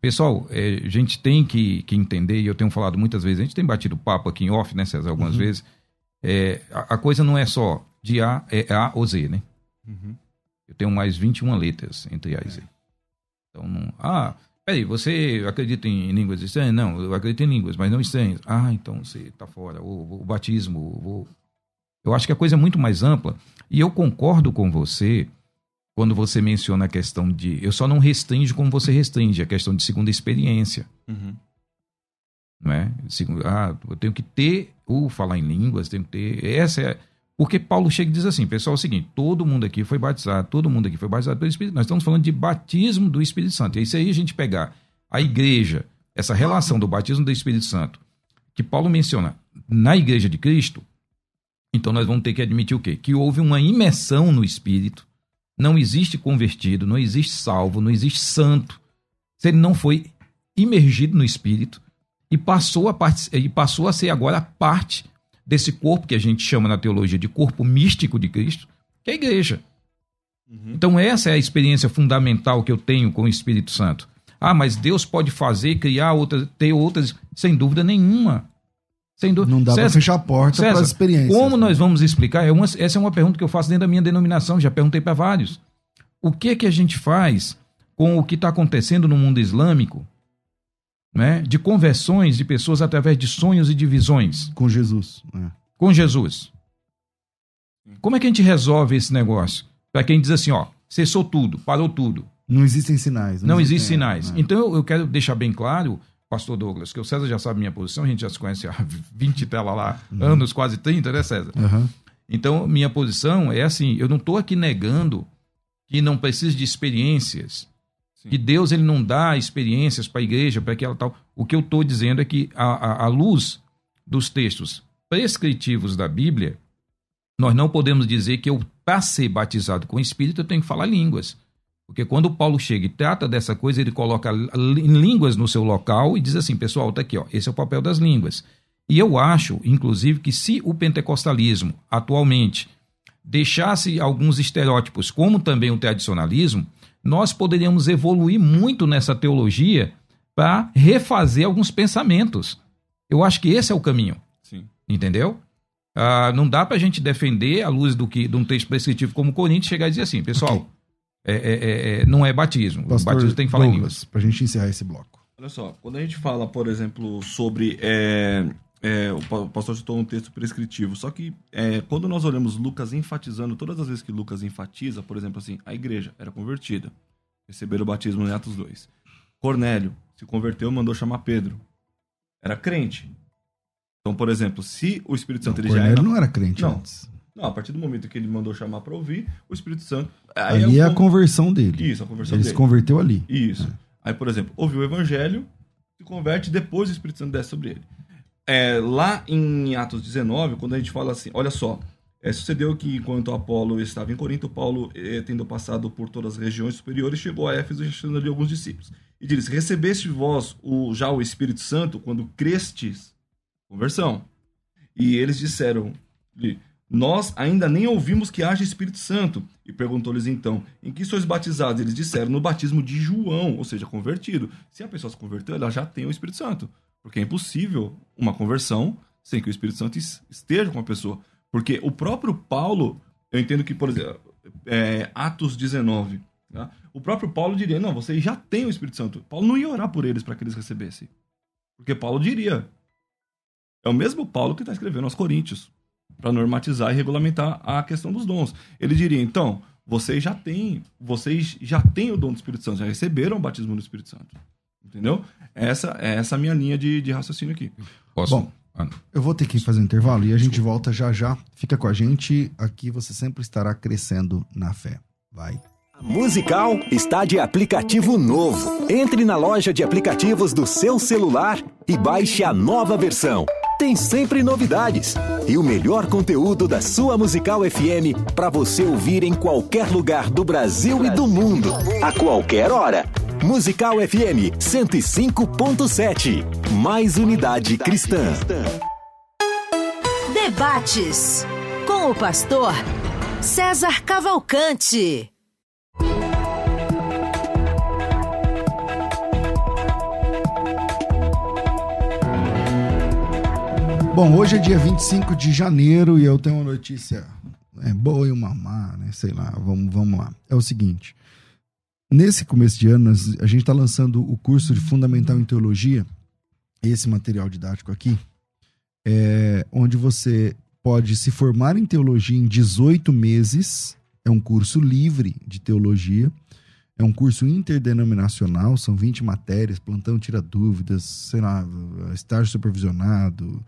Pessoal, é, a gente tem que, que, entender, e eu tenho falado muitas vezes, a gente tem batido papo aqui em off, né, César, algumas uhum. vezes. É, a, a, coisa não é só de A, é A ou Z, né? Uhum. Eu tenho mais 21 letras entre A Z. É. Então, não, ah, peraí, você acredita em línguas estranhas? Não, eu acredito em línguas, mas não estranhas. Ah, então você está fora. O, o batismo, o, eu acho que a coisa é muito mais ampla. E eu concordo com você quando você menciona a questão de. Eu só não restringo como você restringe, a questão de segunda experiência. Uhum. Não é? Ah, eu tenho que ter o falar em línguas, tenho que ter. Essa é porque Paulo chega e diz assim, pessoal, é o seguinte, todo mundo aqui foi batizado, todo mundo aqui foi batizado pelo Espírito Nós estamos falando de batismo do Espírito Santo. E isso aí a gente pegar a igreja, essa relação do batismo do Espírito Santo, que Paulo menciona na igreja de Cristo, então nós vamos ter que admitir o quê? Que houve uma imersão no Espírito, não existe convertido, não existe salvo, não existe santo, se ele não foi imergido no Espírito e passou a, part... e passou a ser agora parte desse corpo que a gente chama na teologia de corpo místico de Cristo, que é a igreja. Uhum. Então, essa é a experiência fundamental que eu tenho com o Espírito Santo. Ah, mas Deus pode fazer, criar outras, ter outras, sem dúvida nenhuma. Sem dúvida. Não dá para fechar a porta para as experiências. Como né? nós vamos explicar? É uma, essa é uma pergunta que eu faço dentro da minha denominação, já perguntei para vários. O que que a gente faz com o que está acontecendo no mundo islâmico né, de conversões de pessoas através de sonhos e de visões. Com Jesus. É. Com Jesus. Como é que a gente resolve esse negócio? Para quem diz assim, ó, cessou tudo, parou tudo. Não existem sinais. Não, não existem sinais. É. Então eu, eu, quero deixar bem claro, pastor Douglas, que o César já sabe minha posição, a gente já se conhece há 20 tela lá, uhum. anos, quase 30, né, César? Uhum. Então, minha posição é assim, eu não estou aqui negando que não precisa de experiências Sim. Que Deus ele não dá experiências para a igreja, para que ela tal. O que eu estou dizendo é que, à luz dos textos prescritivos da Bíblia, nós não podemos dizer que eu, para ser batizado com o Espírito, eu tenho que falar línguas. Porque quando Paulo chega e trata dessa coisa, ele coloca línguas no seu local e diz assim: pessoal, está aqui, ó, esse é o papel das línguas. E eu acho, inclusive, que se o pentecostalismo atualmente deixasse alguns estereótipos, como também o tradicionalismo, nós poderíamos evoluir muito nessa teologia para refazer alguns pensamentos. Eu acho que esse é o caminho. Sim. Entendeu? Ah, não dá para a gente defender, à luz do que de um texto prescritivo como Coríntios, chegar e dizer assim, pessoal, okay. é, é, é, é não é batismo. Pastor o batismo tem que falar Douglas, em línguas. Para a gente encerrar esse bloco. Olha só, quando a gente fala, por exemplo, sobre. É, é, o pastor citou um texto prescritivo, só que é, quando nós olhamos Lucas enfatizando, todas as vezes que Lucas enfatiza, por exemplo, assim, a igreja era convertida, receberam o batismo em Atos 2. Cornélio se converteu mandou chamar Pedro. Era crente. Então, por exemplo, se o Espírito Santo não, ele Cornélio já era... não era crente não. antes. Não, a partir do momento que ele mandou chamar para ouvir, o Espírito Santo. Ali é, a conversão dele. Isso, a conversão ele dele. se converteu ali. Isso. É. Aí, por exemplo, ouviu o evangelho, se converte, depois o Espírito Santo desce sobre ele. É, lá em Atos 19, quando a gente fala assim, olha só, é, sucedeu que enquanto Apolo estava em Corinto, Paulo, é, tendo passado por todas as regiões superiores, chegou a Éfeso e ali alguns discípulos. E diz: Recebeste vós o, já o Espírito Santo quando crestes? Conversão. E eles disseram nós ainda nem ouvimos que haja Espírito Santo. E perguntou-lhes então: Em que sois batizados? Eles disseram: No batismo de João, ou seja, convertido. Se a pessoa se converteu, ela já tem o Espírito Santo. Porque é impossível uma conversão sem que o Espírito Santo esteja com a pessoa. Porque o próprio Paulo, eu entendo que, por exemplo, é, Atos 19, tá? o próprio Paulo diria: Não, vocês já têm o Espírito Santo. Paulo não ia orar por eles para que eles recebessem. Porque Paulo diria: É o mesmo Paulo que está escrevendo aos Coríntios para normatizar e regulamentar a questão dos dons. Ele diria, então, vocês já têm, vocês já têm o dom do Espírito Santo, já receberam o batismo do Espírito Santo. Entendeu? Essa é essa minha linha de, de raciocínio aqui. Posso? Bom, eu vou ter que fazer um intervalo e a gente volta já já. Fica com a gente, aqui você sempre estará crescendo na fé. Vai. A Musical está de aplicativo novo. Entre na loja de aplicativos do seu celular e baixe a nova versão tem sempre novidades e o melhor conteúdo da sua Musical FM para você ouvir em qualquer lugar do Brasil e do mundo, a qualquer hora. Musical FM 105.7. Mais unidade cristã. Debates com o pastor César Cavalcante. Bom, hoje é dia 25 de janeiro e eu tenho uma notícia é, boa e uma má, né? Sei lá, vamos, vamos lá. É o seguinte: nesse começo de ano, a gente está lançando o curso de Fundamental em Teologia, esse material didático aqui, é, onde você pode se formar em teologia em 18 meses. É um curso livre de teologia. É um curso interdenominacional, são 20 matérias, plantão tira dúvidas, sei lá, estágio supervisionado,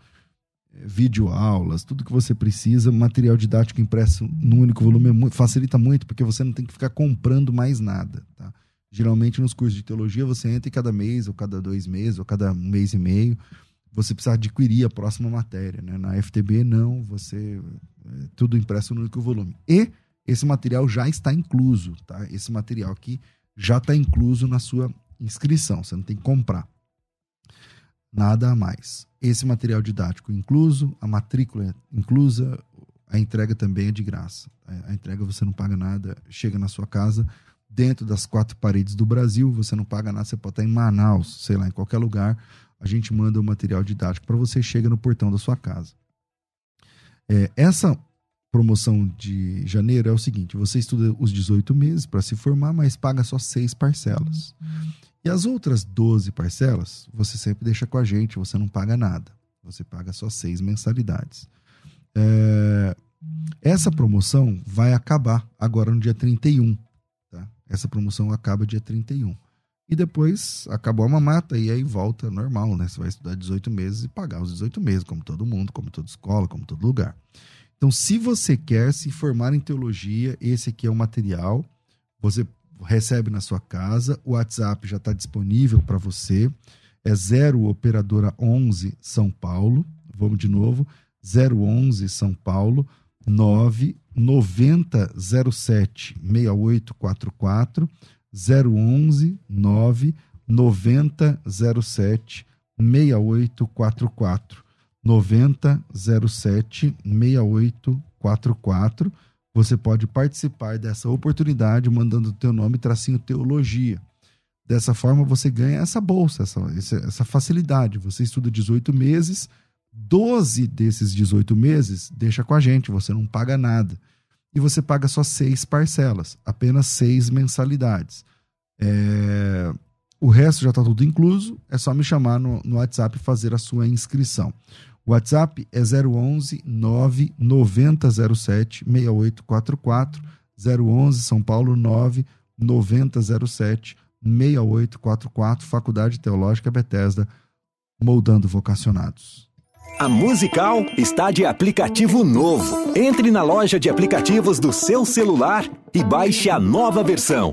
vídeo aulas, tudo que você precisa, material didático impresso num único volume é facilita muito, porque você não tem que ficar comprando mais nada. Tá? Geralmente nos cursos de teologia você entra e cada mês, ou cada dois meses, ou cada mês e meio, você precisa adquirir a próxima matéria. Né? Na FTB, não, você. É tudo impresso no único volume. E esse material já está incluso, tá? Esse material aqui já está incluso na sua inscrição, você não tem que comprar. Nada a mais esse material didático incluso, a matrícula inclusa, a entrega também é de graça. A entrega você não paga nada, chega na sua casa, dentro das quatro paredes do Brasil, você não paga nada, você pode estar em Manaus, sei lá, em qualquer lugar, a gente manda o material didático para você, chega no portão da sua casa. É, essa promoção de janeiro é o seguinte: você estuda os 18 meses para se formar, mas paga só seis parcelas. E as outras 12 parcelas, você sempre deixa com a gente, você não paga nada. Você paga só seis mensalidades. É... Essa promoção vai acabar agora no dia 31. Tá? Essa promoção acaba dia 31. E depois acabou a mamata e aí volta normal, né? Você vai estudar 18 meses e pagar os 18 meses, como todo mundo, como toda escola, como todo lugar. Então, se você quer se formar em teologia, esse aqui é o material. Você recebe na sua casa. O WhatsApp já está disponível para você. É 0 operadora 11 São Paulo. Vamos de novo. 011 São Paulo 9 90 07 6844 011 9 90 07 6844 90 07 6844 você pode participar dessa oportunidade mandando o teu nome tracinho teologia. Dessa forma você ganha essa bolsa, essa, essa facilidade. Você estuda 18 meses, 12 desses 18 meses deixa com a gente, você não paga nada. E você paga só seis parcelas, apenas seis mensalidades. É... o resto já está tudo incluso. É só me chamar no, no WhatsApp e fazer a sua inscrição. WhatsApp é 011 99007 6844 011 São Paulo 99007 6844 Faculdade Teológica Bethesda moldando vocacionados. A Musical está de aplicativo novo. Entre na loja de aplicativos do seu celular e baixe a nova versão.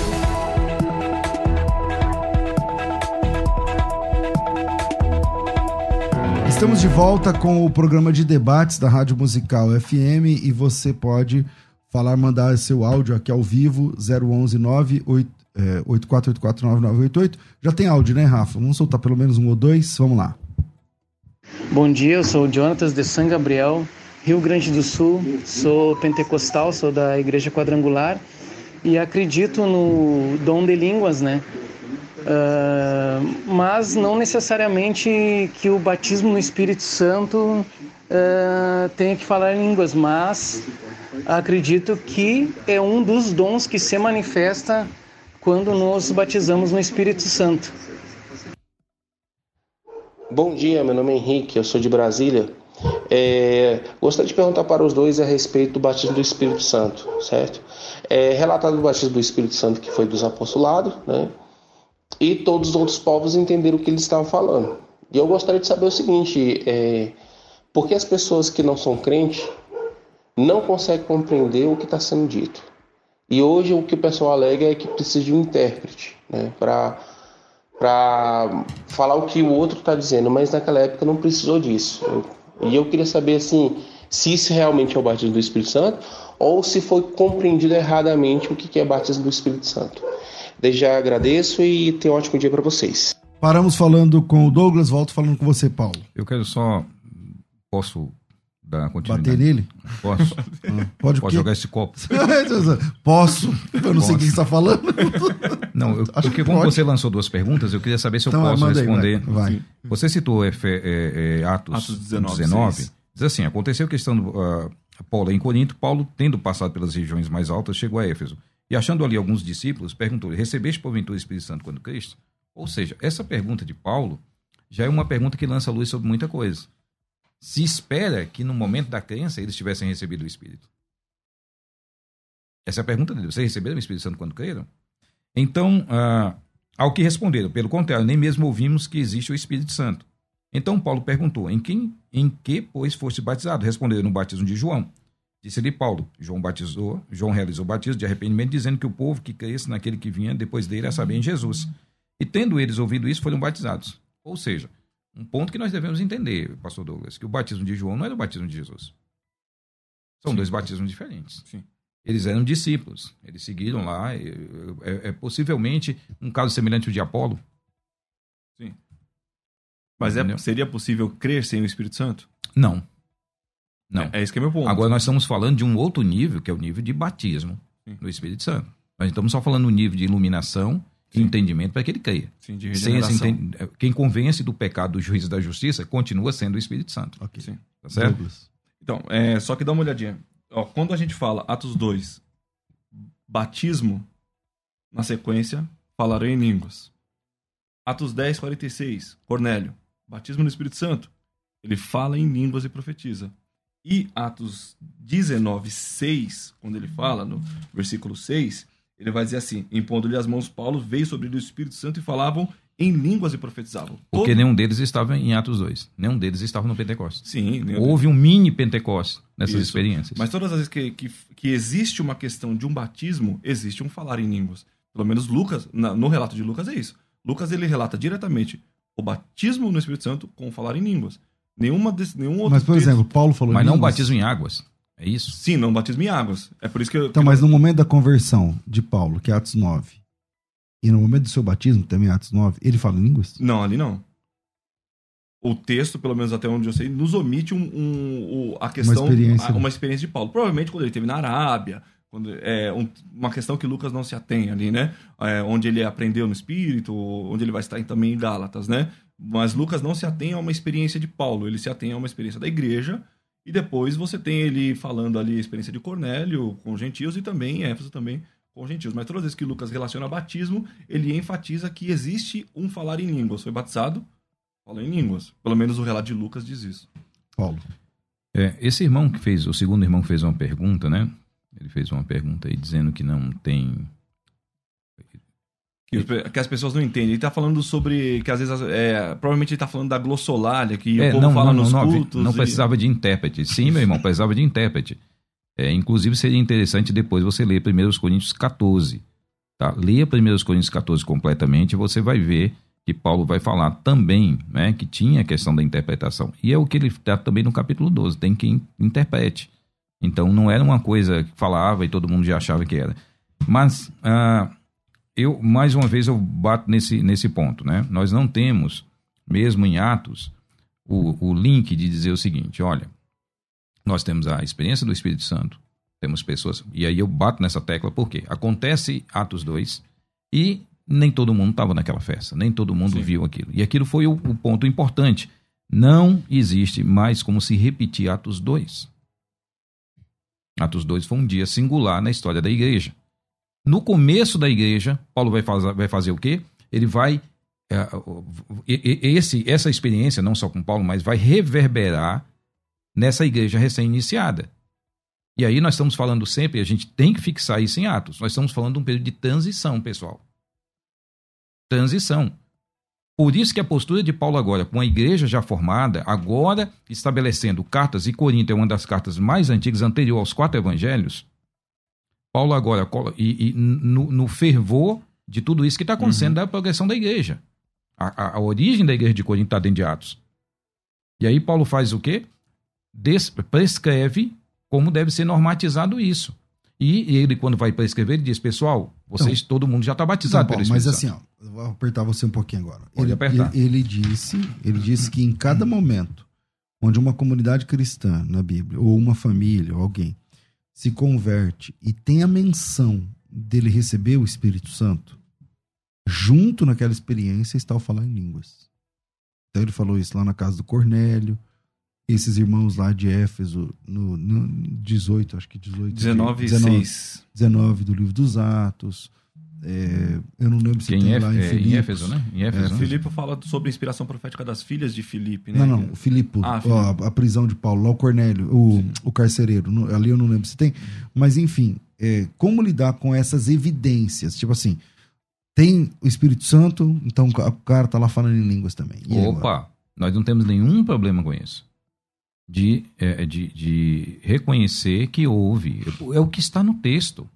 Estamos de volta com o programa de debates da Rádio Musical FM e você pode falar, mandar seu áudio aqui ao vivo 011 98 é, 84849988. Já tem áudio, né, Rafa? Vamos soltar pelo menos um ou dois? Vamos lá. Bom dia, eu sou o Jonatas de São Gabriel, Rio Grande do Sul. Sou pentecostal, sou da Igreja Quadrangular e acredito no dom de línguas, né? Uh, mas não necessariamente que o batismo no Espírito Santo uh, tenha que falar em línguas, mas acredito que é um dos dons que se manifesta quando nos batizamos no Espírito Santo. Bom dia, meu nome é Henrique, eu sou de Brasília. É, gostaria de perguntar para os dois a respeito do batismo do Espírito Santo, certo? É relatado o batismo do Espírito Santo que foi dos apostolados, né? E todos os outros povos entenderam o que eles estavam falando. E eu gostaria de saber o seguinte: é, por que as pessoas que não são crentes não conseguem compreender o que está sendo dito? E hoje o que o pessoal alega é que precisa de um intérprete, né, para para falar o que o outro está dizendo, mas naquela época não precisou disso. e eu queria saber assim, se isso realmente é o batismo do Espírito Santo ou se foi compreendido erradamente o que é batismo do Espírito Santo. Desde já agradeço e tenho um ótimo dia para vocês. Paramos falando com o Douglas, volto falando com você, Paulo. Eu quero só. Posso dar continuidade? Bater nele? Posso. Ah, pode Pode jogar esse copo? Posso. Eu não posso. sei o que você está falando. Não, eu, porque como pode. você lançou duas perguntas, eu queria saber se eu então, posso responder. Vai, vai. Você citou é, é, Atos, Atos 19, 19 diz assim, aconteceu que estando uh, Paulo em Corinto, Paulo, tendo passado pelas regiões mais altas, chegou a Éfeso. E achando ali alguns discípulos, perguntou, recebeste porventura o Espírito Santo quando Cristo? Ou seja, essa pergunta de Paulo já é uma pergunta que lança luz sobre muita coisa se espera que no momento da crença eles tivessem recebido o Espírito? Essa é a pergunta dele. Vocês receberam o Espírito Santo quando creram? Então, ah, ao que responderam, pelo contrário, nem mesmo ouvimos que existe o Espírito Santo. Então Paulo perguntou: em quem, em que, pois, foste batizado? Responderam no batismo de João. Disse-lhe Paulo: João batizou, João realizou o batismo de arrependimento, dizendo que o povo que cresce naquele que vinha depois dele a saber em Jesus. E tendo eles ouvido isso, foram batizados. Ou seja, um ponto que nós devemos entender, pastor Douglas, que o batismo de João não era o batismo de Jesus. São Sim. dois batismos diferentes. Sim. Eles eram discípulos, eles seguiram lá. É, é, é possivelmente um caso semelhante ao de Apolo. Sim. Mas é, seria possível crer sem o Espírito Santo? Não. Não. É, é esse que é meu ponto. Agora nós estamos falando de um outro nível, que é o nível de batismo Sim. no Espírito Santo. Nós estamos só falando do nível de iluminação Sim. entendimento para que ele creia. Sim, de Sem esse Quem convence do pecado do juízo da justiça continua sendo o Espírito Santo. Ok. Sim. Tá certo? Douglas. Então, é, só que dá uma olhadinha. Ó, quando a gente fala Atos 2, batismo, na sequência, falarei em línguas. Atos 10, 46, Cornélio, batismo no Espírito Santo. Ele fala em línguas e profetiza. E Atos 19, 6, quando ele fala, no versículo 6, ele vai dizer assim: impondo-lhe as mãos, Paulo veio sobre ele o Espírito Santo e falavam em línguas e profetizavam. Porque Todo... nenhum deles estava em Atos 2. Nenhum deles estava no Pentecostes. Sim. Houve um mini Pentecostes nessas Isso. experiências. Mas todas as vezes que, que, que, existe uma questão de um batismo, existe um falar em línguas. Pelo menos Lucas, na, no relato de Lucas é isso. Lucas ele relata diretamente o batismo no Espírito Santo com falar em línguas. Nenhuma desse, nenhum outro. Mas, por texto... exemplo, Paulo falou Mas não línguas. batismo em águas. É isso? Sim, não batismo em águas. É por isso que eu. Então, que mas no momento da conversão de Paulo, que é Atos 9, E no momento do seu batismo, também Atos 9, ele fala em línguas? Não, ali não. O texto, pelo menos até onde eu sei, nos omite um, um, a questão, uma experiência. uma experiência de Paulo. Provavelmente quando ele esteve na Arábia, quando, é um, uma questão que Lucas não se atém ali, né? É, onde ele aprendeu no Espírito, onde ele vai estar também em Gálatas, né? Mas Lucas não se atém a uma experiência de Paulo, ele se atém a uma experiência da igreja, e depois você tem ele falando ali a experiência de Cornélio com gentios e também Éfeso também com gentios. Mas todas as vezes que Lucas relaciona batismo, ele enfatiza que existe um falar em línguas. Foi batizado, fala em línguas. Pelo menos o relato de Lucas diz isso. Paulo. É, esse irmão que fez, o segundo irmão que fez uma pergunta, né? Ele fez uma pergunta aí dizendo que não tem. Que, as pessoas não entendem. Ele está falando sobre. Que às vezes. É, provavelmente ele está falando da glossolalia, que é, o povo não, fala não, nos não, cultos. Não e... precisava de intérprete. Sim, meu irmão, precisava de intérprete. É, inclusive, seria interessante depois você ler 1 Coríntios 14. Tá? Leia 1 Coríntios 14 completamente e você vai ver que Paulo vai falar também né, que tinha a questão da interpretação. E é o que ele está também no capítulo 12. Tem quem interprete. Então não era uma coisa que falava e todo mundo já achava que era. Mas ah, eu, mais uma vez, eu bato nesse, nesse ponto. Né? Nós não temos, mesmo em Atos, o, o link de dizer o seguinte: olha, nós temos a experiência do Espírito Santo, temos pessoas. E aí eu bato nessa tecla porque acontece Atos 2 e nem todo mundo estava naquela festa, nem todo mundo Sim. viu aquilo. E aquilo foi o, o ponto importante. Não existe mais como se repetir Atos 2. Atos 2 foi um dia singular na história da igreja. No começo da igreja, Paulo vai fazer, vai fazer o quê? Ele vai. É, esse, essa experiência, não só com Paulo, mas vai reverberar nessa igreja recém-iniciada. E aí nós estamos falando sempre, a gente tem que fixar isso em Atos. Nós estamos falando de um período de transição, pessoal. Transição. Por isso que a postura de Paulo agora, com a igreja já formada, agora estabelecendo cartas, e Corinto é uma das cartas mais antigas, anterior aos quatro evangelhos, Paulo agora, e, e no, no, fervor de tudo isso que está acontecendo uhum. da progressão da igreja. A, a, a, origem da igreja de Corinto está dentro de Atos. E aí Paulo faz o quê? Des, prescreve como deve ser normatizado isso. E ele, quando vai prescrever, ele diz, pessoal, vocês, então, todo mundo já está batizado então, Paulo, Mas assim, ó, vou apertar você um pouquinho agora. Pode ele, apertar. Ele, ele, disse, ele disse que em cada momento onde uma comunidade cristã na Bíblia, ou uma família, ou alguém, se converte e tem a menção dele receber o Espírito Santo, junto naquela experiência está o falar em línguas. Então ele falou isso lá na casa do Cornélio, esses irmãos lá de Éfeso, no, no 18, acho que 18. 19, 19, 19 do livro dos Atos. É, eu não lembro se que tem lá em, é, em Éfeso, né? Em Éfeso, é, né? Filipe fala sobre a inspiração profética das filhas de Filipe, né? Não, não, o Filipe, ah, ó, a, prisão de Paulo, lá o Cornélio, o, o carcereiro, no, ali eu não lembro se tem. Mas, enfim, é, como lidar com essas evidências? Tipo assim, tem o Espírito Santo, então o cara tá lá falando em línguas também. E Opa, agora? nós não temos nenhum problema com isso. De, é, de, de reconhecer que houve. É o que está no texto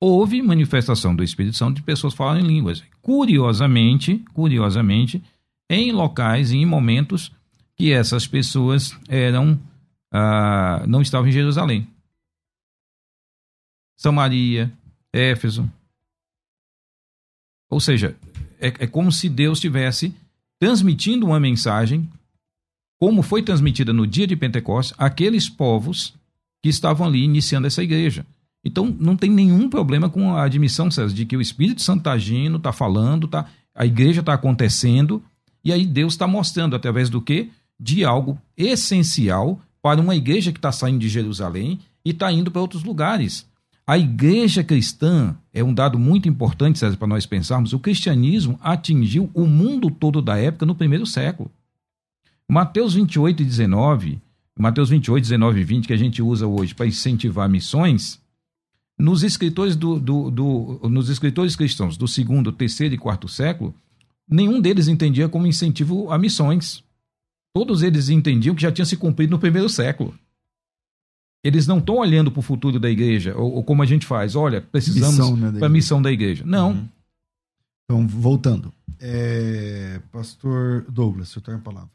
houve manifestação do Espírito Santo de pessoas falando em línguas. Curiosamente, curiosamente, em locais e em momentos que essas pessoas eram ah, não estavam em Jerusalém. Samaria, Éfeso. Ou seja, é, é como se Deus estivesse transmitindo uma mensagem, como foi transmitida no dia de Pentecostes, àqueles povos que estavam ali iniciando essa igreja. Então, não tem nenhum problema com a admissão, César, de que o Espírito Santo está agindo, está falando, tá, a igreja está acontecendo, e aí Deus está mostrando através do quê? De algo essencial para uma igreja que está saindo de Jerusalém e está indo para outros lugares. A igreja cristã é um dado muito importante, César, para nós pensarmos. O cristianismo atingiu o mundo todo da época no primeiro século. Mateus 28 e 19, Mateus 28, 19 e 20, que a gente usa hoje para incentivar missões, nos escritores, do, do, do, nos escritores cristãos do segundo, terceiro e quarto século, nenhum deles entendia como incentivo a missões. Todos eles entendiam que já tinha se cumprido no primeiro século. Eles não estão olhando para o futuro da igreja, ou, ou, como a gente faz, olha, precisamos né, para a missão da igreja. Não. Uhum. Então, voltando. É... Pastor Douglas, você tem a palavra.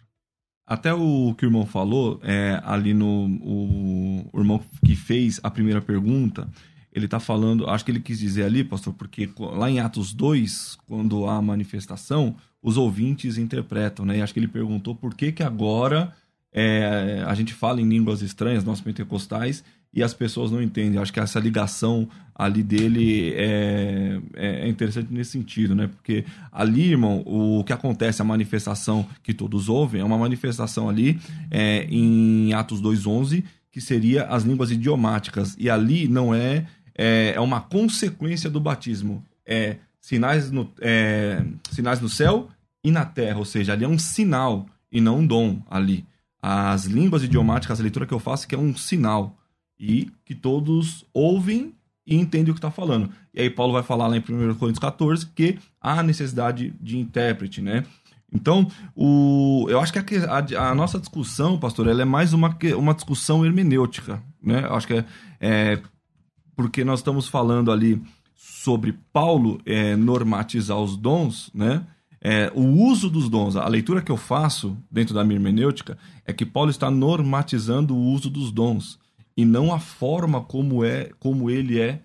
Até o que o irmão falou, é, ali no o, o irmão que fez a primeira pergunta, ele está falando, acho que ele quis dizer ali, pastor, porque lá em Atos 2, quando há manifestação, os ouvintes interpretam, né? E acho que ele perguntou por que que agora é, a gente fala em línguas estranhas, nós pentecostais, e as pessoas não entendem. Acho que essa ligação ali dele é, é, é interessante nesse sentido, né? Porque ali, irmão, o que acontece, a manifestação que todos ouvem, é uma manifestação ali é, em Atos 2.11, que seria as línguas idiomáticas. E ali não é é, é uma consequência do batismo. É sinais no, é, sinais no céu e na terra, ou seja, ali é um sinal e não um dom ali. As línguas idiomáticas, a leitura que eu faço, que é um sinal e que todos ouvem e entendem o que está falando. E aí Paulo vai falar lá em 1 Coríntios 14 que há necessidade de intérprete, né? Então, o, eu acho que a, a, a, nossa discussão, pastor, ela é mais uma, uma discussão hermenêutica, né? Eu acho que é, é porque nós estamos falando ali sobre Paulo é, normatizar os dons, né? É, o uso dos dons, a leitura que eu faço dentro da minha hermenêutica é que Paulo está normatizando o uso dos dons e não a forma como é, como ele é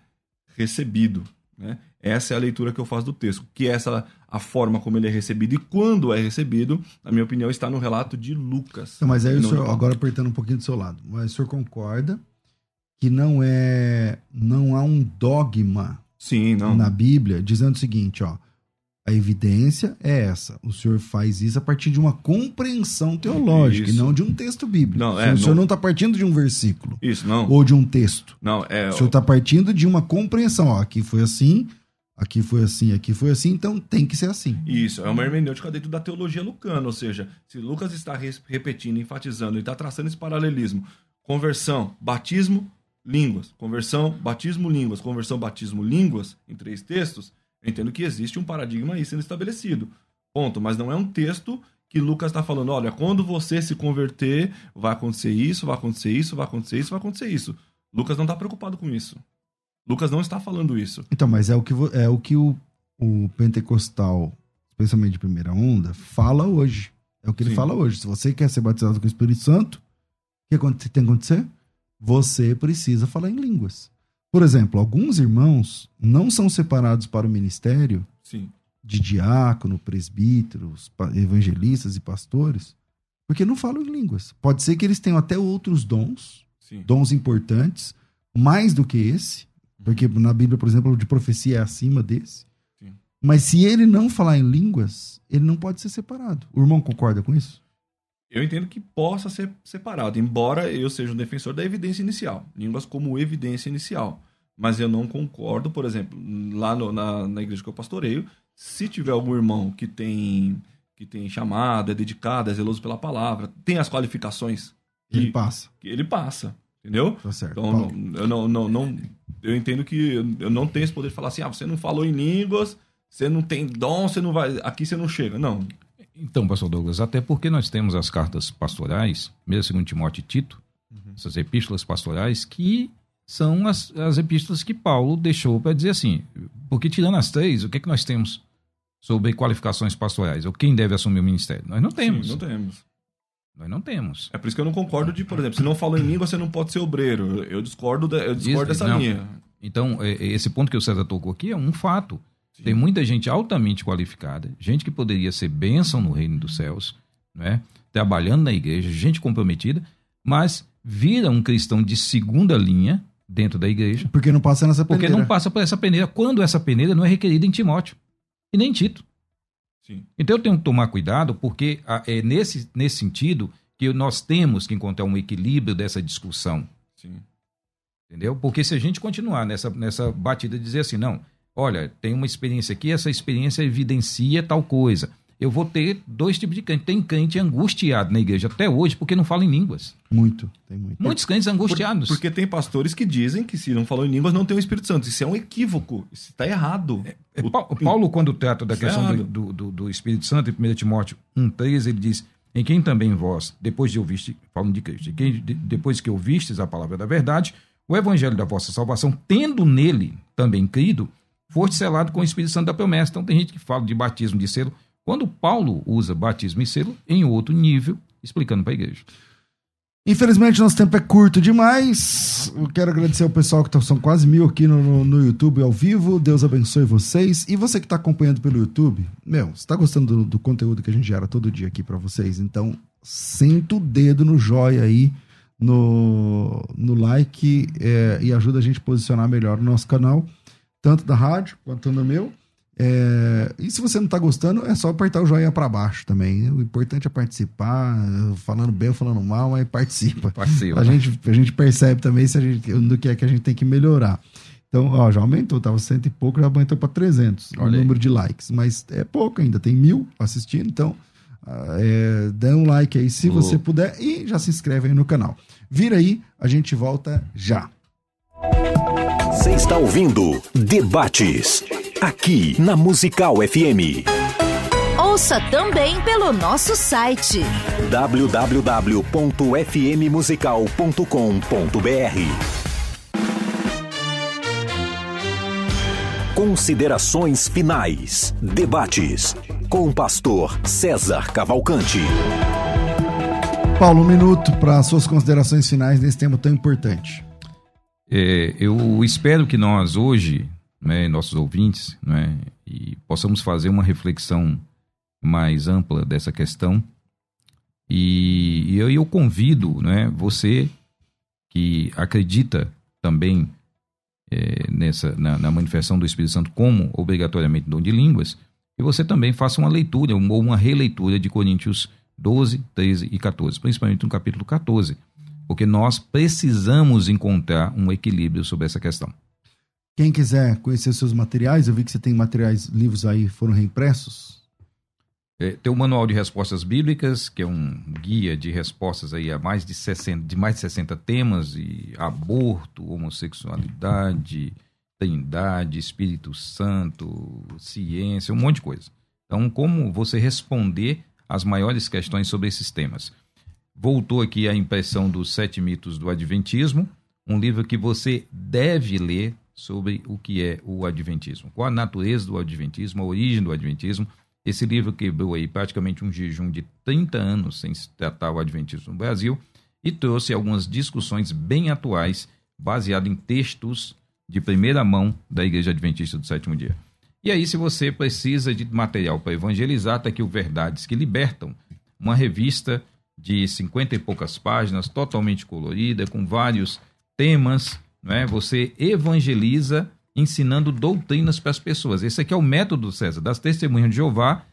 recebido, né? Essa é a leitura que eu faço do texto, que é essa a forma como ele é recebido e quando é recebido, na minha opinião, está no relato de Lucas. mas aí o senhor, agora apertando um pouquinho do seu lado, mas o senhor concorda que não é não há um dogma Sim, não. na Bíblia dizendo o seguinte, ó, a evidência é essa. O senhor faz isso a partir de uma compreensão teológica isso. e não de um texto bíblico. Não, é, o senhor não... está partindo de um versículo. Isso, não. Ou de um texto. Não, é. O senhor está partindo de uma compreensão. Ó, aqui foi assim, aqui foi assim, aqui foi assim, então tem que ser assim. Isso, é uma hermenêutica dentro da teologia lucana, ou seja, se Lucas está repetindo, enfatizando e está traçando esse paralelismo, conversão, batismo, línguas, conversão, batismo, línguas, conversão, batismo, línguas, em três textos, eu entendo que existe um paradigma aí sendo estabelecido. Ponto. Mas não é um texto que Lucas está falando, olha, quando você se converter, vai acontecer isso, vai acontecer isso, vai acontecer isso, vai acontecer isso. Lucas não está preocupado com isso. Lucas não está falando isso. Então, mas é o que, é o, que o, o pentecostal, especialmente de primeira onda, fala hoje. É o que ele Sim. fala hoje. Se você quer ser batizado com o Espírito Santo, o que tem que acontecer? Você precisa falar em línguas. Por exemplo, alguns irmãos não são separados para o ministério Sim. de diácono, presbíteros, evangelistas e pastores, porque não falam em línguas. Pode ser que eles tenham até outros dons, Sim. dons importantes, mais do que esse, porque na Bíblia, por exemplo, de profecia é acima desse. Sim. Mas se ele não falar em línguas, ele não pode ser separado. O irmão concorda com isso? Eu entendo que possa ser separado, embora eu seja um defensor da evidência inicial, línguas como evidência inicial. Mas eu não concordo, por exemplo, lá no, na, na igreja que eu pastoreio, se tiver algum irmão que tem que tem chamada, é dedicado, é zeloso pela palavra, tem as qualificações. Que, ele passa. Que ele passa. Entendeu? Tá certo. Então, não, eu não, não, não, eu entendo que eu não tenho esse poder de falar assim, ah, você não falou em línguas, você não tem dom, você não vai, aqui você não chega. Não, então, pastor Douglas, até porque nós temos as cartas pastorais, mesmo segundo Timóteo e Tito, uhum. essas epístolas pastorais, que são as, as epístolas que Paulo deixou para dizer assim, porque tirando as três, o que, é que nós temos sobre qualificações pastorais? Ou quem deve assumir o ministério? Nós não temos. Sim, não temos. Nós não temos. É por isso que eu não concordo de, por exemplo, se não falou em língua, você não pode ser obreiro. Eu discordo, eu discordo isso, dessa não. linha. Então, é, é, esse ponto que o César tocou aqui é um fato. Tem muita gente altamente qualificada, gente que poderia ser bênção no reino dos céus, né? trabalhando na igreja, gente comprometida, mas vira um cristão de segunda linha dentro da igreja. Porque não passa nessa peneira. Porque não passa por essa peneira, quando essa peneira não é requerida em Timóteo e nem Tito. Sim. Então eu tenho que tomar cuidado, porque é nesse, nesse sentido que nós temos que encontrar um equilíbrio dessa discussão. Sim. Entendeu? Porque se a gente continuar nessa, nessa batida de dizer assim, não, olha, tem uma experiência aqui, essa experiência evidencia tal coisa. Eu vou ter dois tipos de crente. Tem crente angustiado na igreja até hoje porque não fala em línguas. Muito, tem muito. Muitos crentes angustiados. Por, porque tem pastores que dizem que se não falam em línguas não tem o Espírito Santo. Isso é um equívoco. Isso está errado. É, é, o, Paulo, quando trata da questão do, do, do, Espírito Santo, em 1 Timóteo 1,13, ele diz: Em quem também vós, depois de ouviste, falando de Cristo, quem, depois que ouvistes a palavra da verdade, o evangelho da vossa salvação, tendo nele também crido, foste selado com o Espírito Santo da promessa. Então tem gente que fala de batismo de selo, quando Paulo usa batismo e selo em outro nível, explicando para a igreja. Infelizmente, nosso tempo é curto demais. Eu quero agradecer ao pessoal que tá, são quase mil aqui no, no, YouTube ao vivo. Deus abençoe vocês. E você que está acompanhando pelo YouTube, meu, está gostando do, do, conteúdo que a gente gera todo dia aqui para vocês? Então, senta o dedo no joia aí, no, no like é, e ajuda a gente a posicionar melhor o nosso canal, tanto da rádio quanto no meu. É, e se você não está gostando, é só apertar o joinha para baixo também. O importante é participar, falando bem ou falando mal, mas participa. participa. A, gente, a gente percebe também se a gente, do que é que a gente tem que melhorar. Então, ó, já aumentou, tava cento e pouco, já aumentou para 300 Olha o número aí. de likes. Mas é pouco ainda, tem mil assistindo, então ah, é, dê um like aí se você puder e já se inscreve aí no canal. Vira aí, a gente volta já. Você está ouvindo Debates aqui na Musical FM. Ouça também pelo nosso site www.fmmusical.com.br. Considerações finais. Debates com o pastor César Cavalcante. Paulo, um minuto para suas considerações finais nesse tema tão importante. É, eu espero que nós hoje né, nossos ouvintes, né, e possamos fazer uma reflexão mais ampla dessa questão. E, e eu, eu, convido né, você que acredita também é, nessa na, na, manifestação do Espírito Santo como obrigatoriamente dom de línguas, que você também faça uma leitura ou uma releitura de Coríntios 12, 13 e 14, principalmente no capítulo 14, porque nós precisamos encontrar um equilíbrio sobre essa questão. Quem quiser conhecer seus materiais, eu vi que você tem materiais, livros aí, foram reimpressos. É, tem o Manual de Respostas Bíblicas, que é um guia de respostas aí a mais de 60, de mais de 60 temas, e aborto, homossexualidade, trindade, Espírito Santo, ciência, um monte de coisa. Então, como você responder às maiores questões sobre esses temas. Voltou aqui a impressão dos Sete Mitos do Adventismo, um livro que você deve ler sobre o que é o Adventismo, qual a natureza do Adventismo, a origem do Adventismo. Esse livro quebrou aí praticamente um jejum de 30 anos sem se tratar o Adventismo no Brasil e trouxe algumas discussões bem atuais, baseado em textos de primeira mão da Igreja Adventista do Sétimo Dia. E aí, se você precisa de material para evangelizar, está aqui o Verdades que Libertam, uma revista de cinquenta e poucas páginas, totalmente colorida, com vários temas é? Você evangeliza ensinando doutrinas para as pessoas. Esse aqui é o método, César, das testemunhas de Jeová,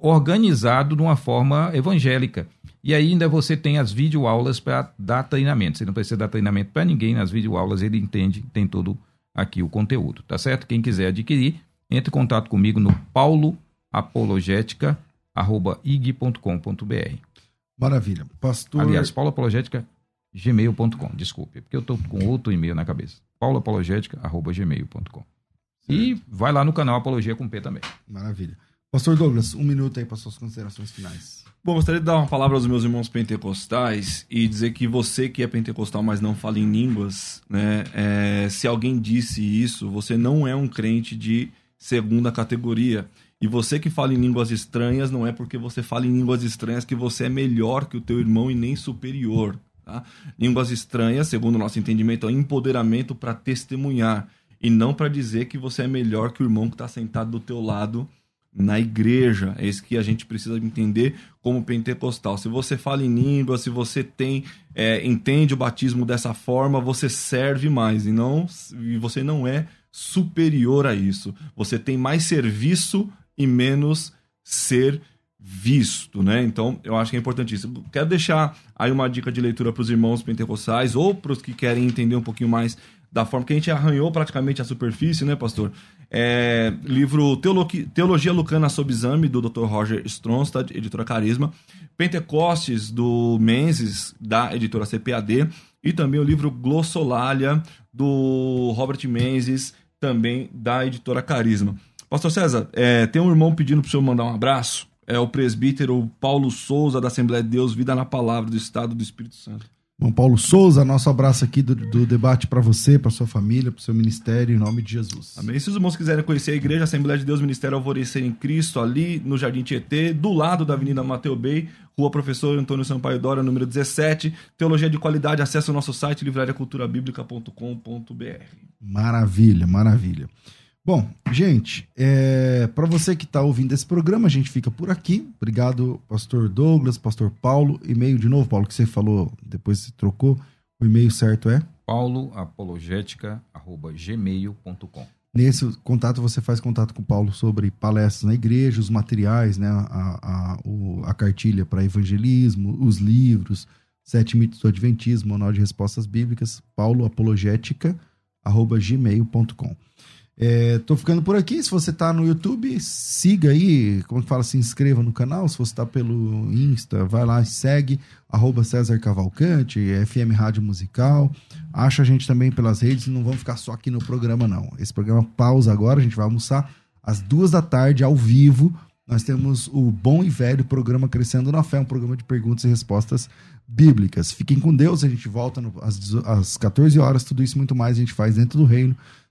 organizado de uma forma evangélica. E ainda você tem as videoaulas para dar treinamento. Você não precisa dar treinamento para ninguém, nas videoaulas ele entende, tem todo aqui o conteúdo, tá certo? Quem quiser adquirir, entre em contato comigo no pauloapologetica.ig.com.br. Maravilha. Pastor... Aliás, pauloapologética gmail.com, desculpe, porque eu estou com outro e-mail na cabeça. pauloapologética.gmail.com. E vai lá no canal Apologia com P também. Maravilha. Pastor Douglas, um minuto aí para suas considerações finais. Bom, gostaria de dar uma palavra aos meus irmãos pentecostais e dizer que você que é pentecostal, mas não fala em línguas, né? É, se alguém disse isso, você não é um crente de segunda categoria. E você que fala em línguas estranhas, não é porque você fala em línguas estranhas que você é melhor que o teu irmão e nem superior. Tá? Línguas estranhas, segundo o nosso entendimento, é empoderamento para testemunhar e não para dizer que você é melhor que o irmão que está sentado do teu lado na igreja. É isso que a gente precisa entender como pentecostal. Se você fala em língua, se você tem é, entende o batismo dessa forma, você serve mais e não e você não é superior a isso. Você tem mais serviço e menos ser visto, né? Então, eu acho que é importantíssimo. Quero deixar aí uma dica de leitura para os irmãos pentecostais ou para os que querem entender um pouquinho mais da forma que a gente arranhou praticamente a superfície, né, pastor? É, livro Teologia Lucana sob Exame, do Dr. Roger Stronstad, editora Carisma. Pentecostes, do Menzies, da editora CPAD. E também o livro Glossolalia, do Robert Menzies, também da editora Carisma. Pastor César, é, tem um irmão pedindo para o senhor mandar um abraço é o presbítero Paulo Souza, da Assembleia de Deus, Vida na Palavra, do Estado do Espírito Santo. João Paulo Souza, nosso abraço aqui do, do debate para você, para sua família, para seu ministério, em nome de Jesus. Amém. Se os irmãos quiserem conhecer a igreja, Assembleia de Deus, Ministério Alvorecer em Cristo, ali no Jardim Tietê, do lado da Avenida Mateu Bey, Rua Professor Antônio Sampaio Dora, número 17. Teologia de qualidade, acesse o nosso site livrariaculturabíblica.com.br. Maravilha, maravilha. Bom, gente, é, para você que está ouvindo esse programa, a gente fica por aqui. Obrigado, pastor Douglas, pastor Paulo. E-mail de novo, Paulo, que você falou, depois você trocou. O e-mail certo é? pauloapologética.gmail.com Nesse contato você faz contato com o Paulo sobre palestras na igreja, os materiais, né, a, a, o, a cartilha para evangelismo, os livros, Sete Mitos do Adventismo, Manual de Respostas Bíblicas, pauloapologética.gmail.com. É, tô ficando por aqui. Se você tá no YouTube, siga aí, como que fala, se inscreva no canal. Se você tá pelo Insta, vai lá e segue, arroba César Cavalcante, FM Rádio Musical. Acha a gente também pelas redes, não vamos ficar só aqui no programa, não. Esse programa pausa agora, a gente vai almoçar às duas da tarde, ao vivo. Nós temos o bom e velho programa Crescendo na Fé, um programa de perguntas e respostas bíblicas. Fiquem com Deus, a gente volta no, às, às 14 horas. Tudo isso muito mais a gente faz dentro do reino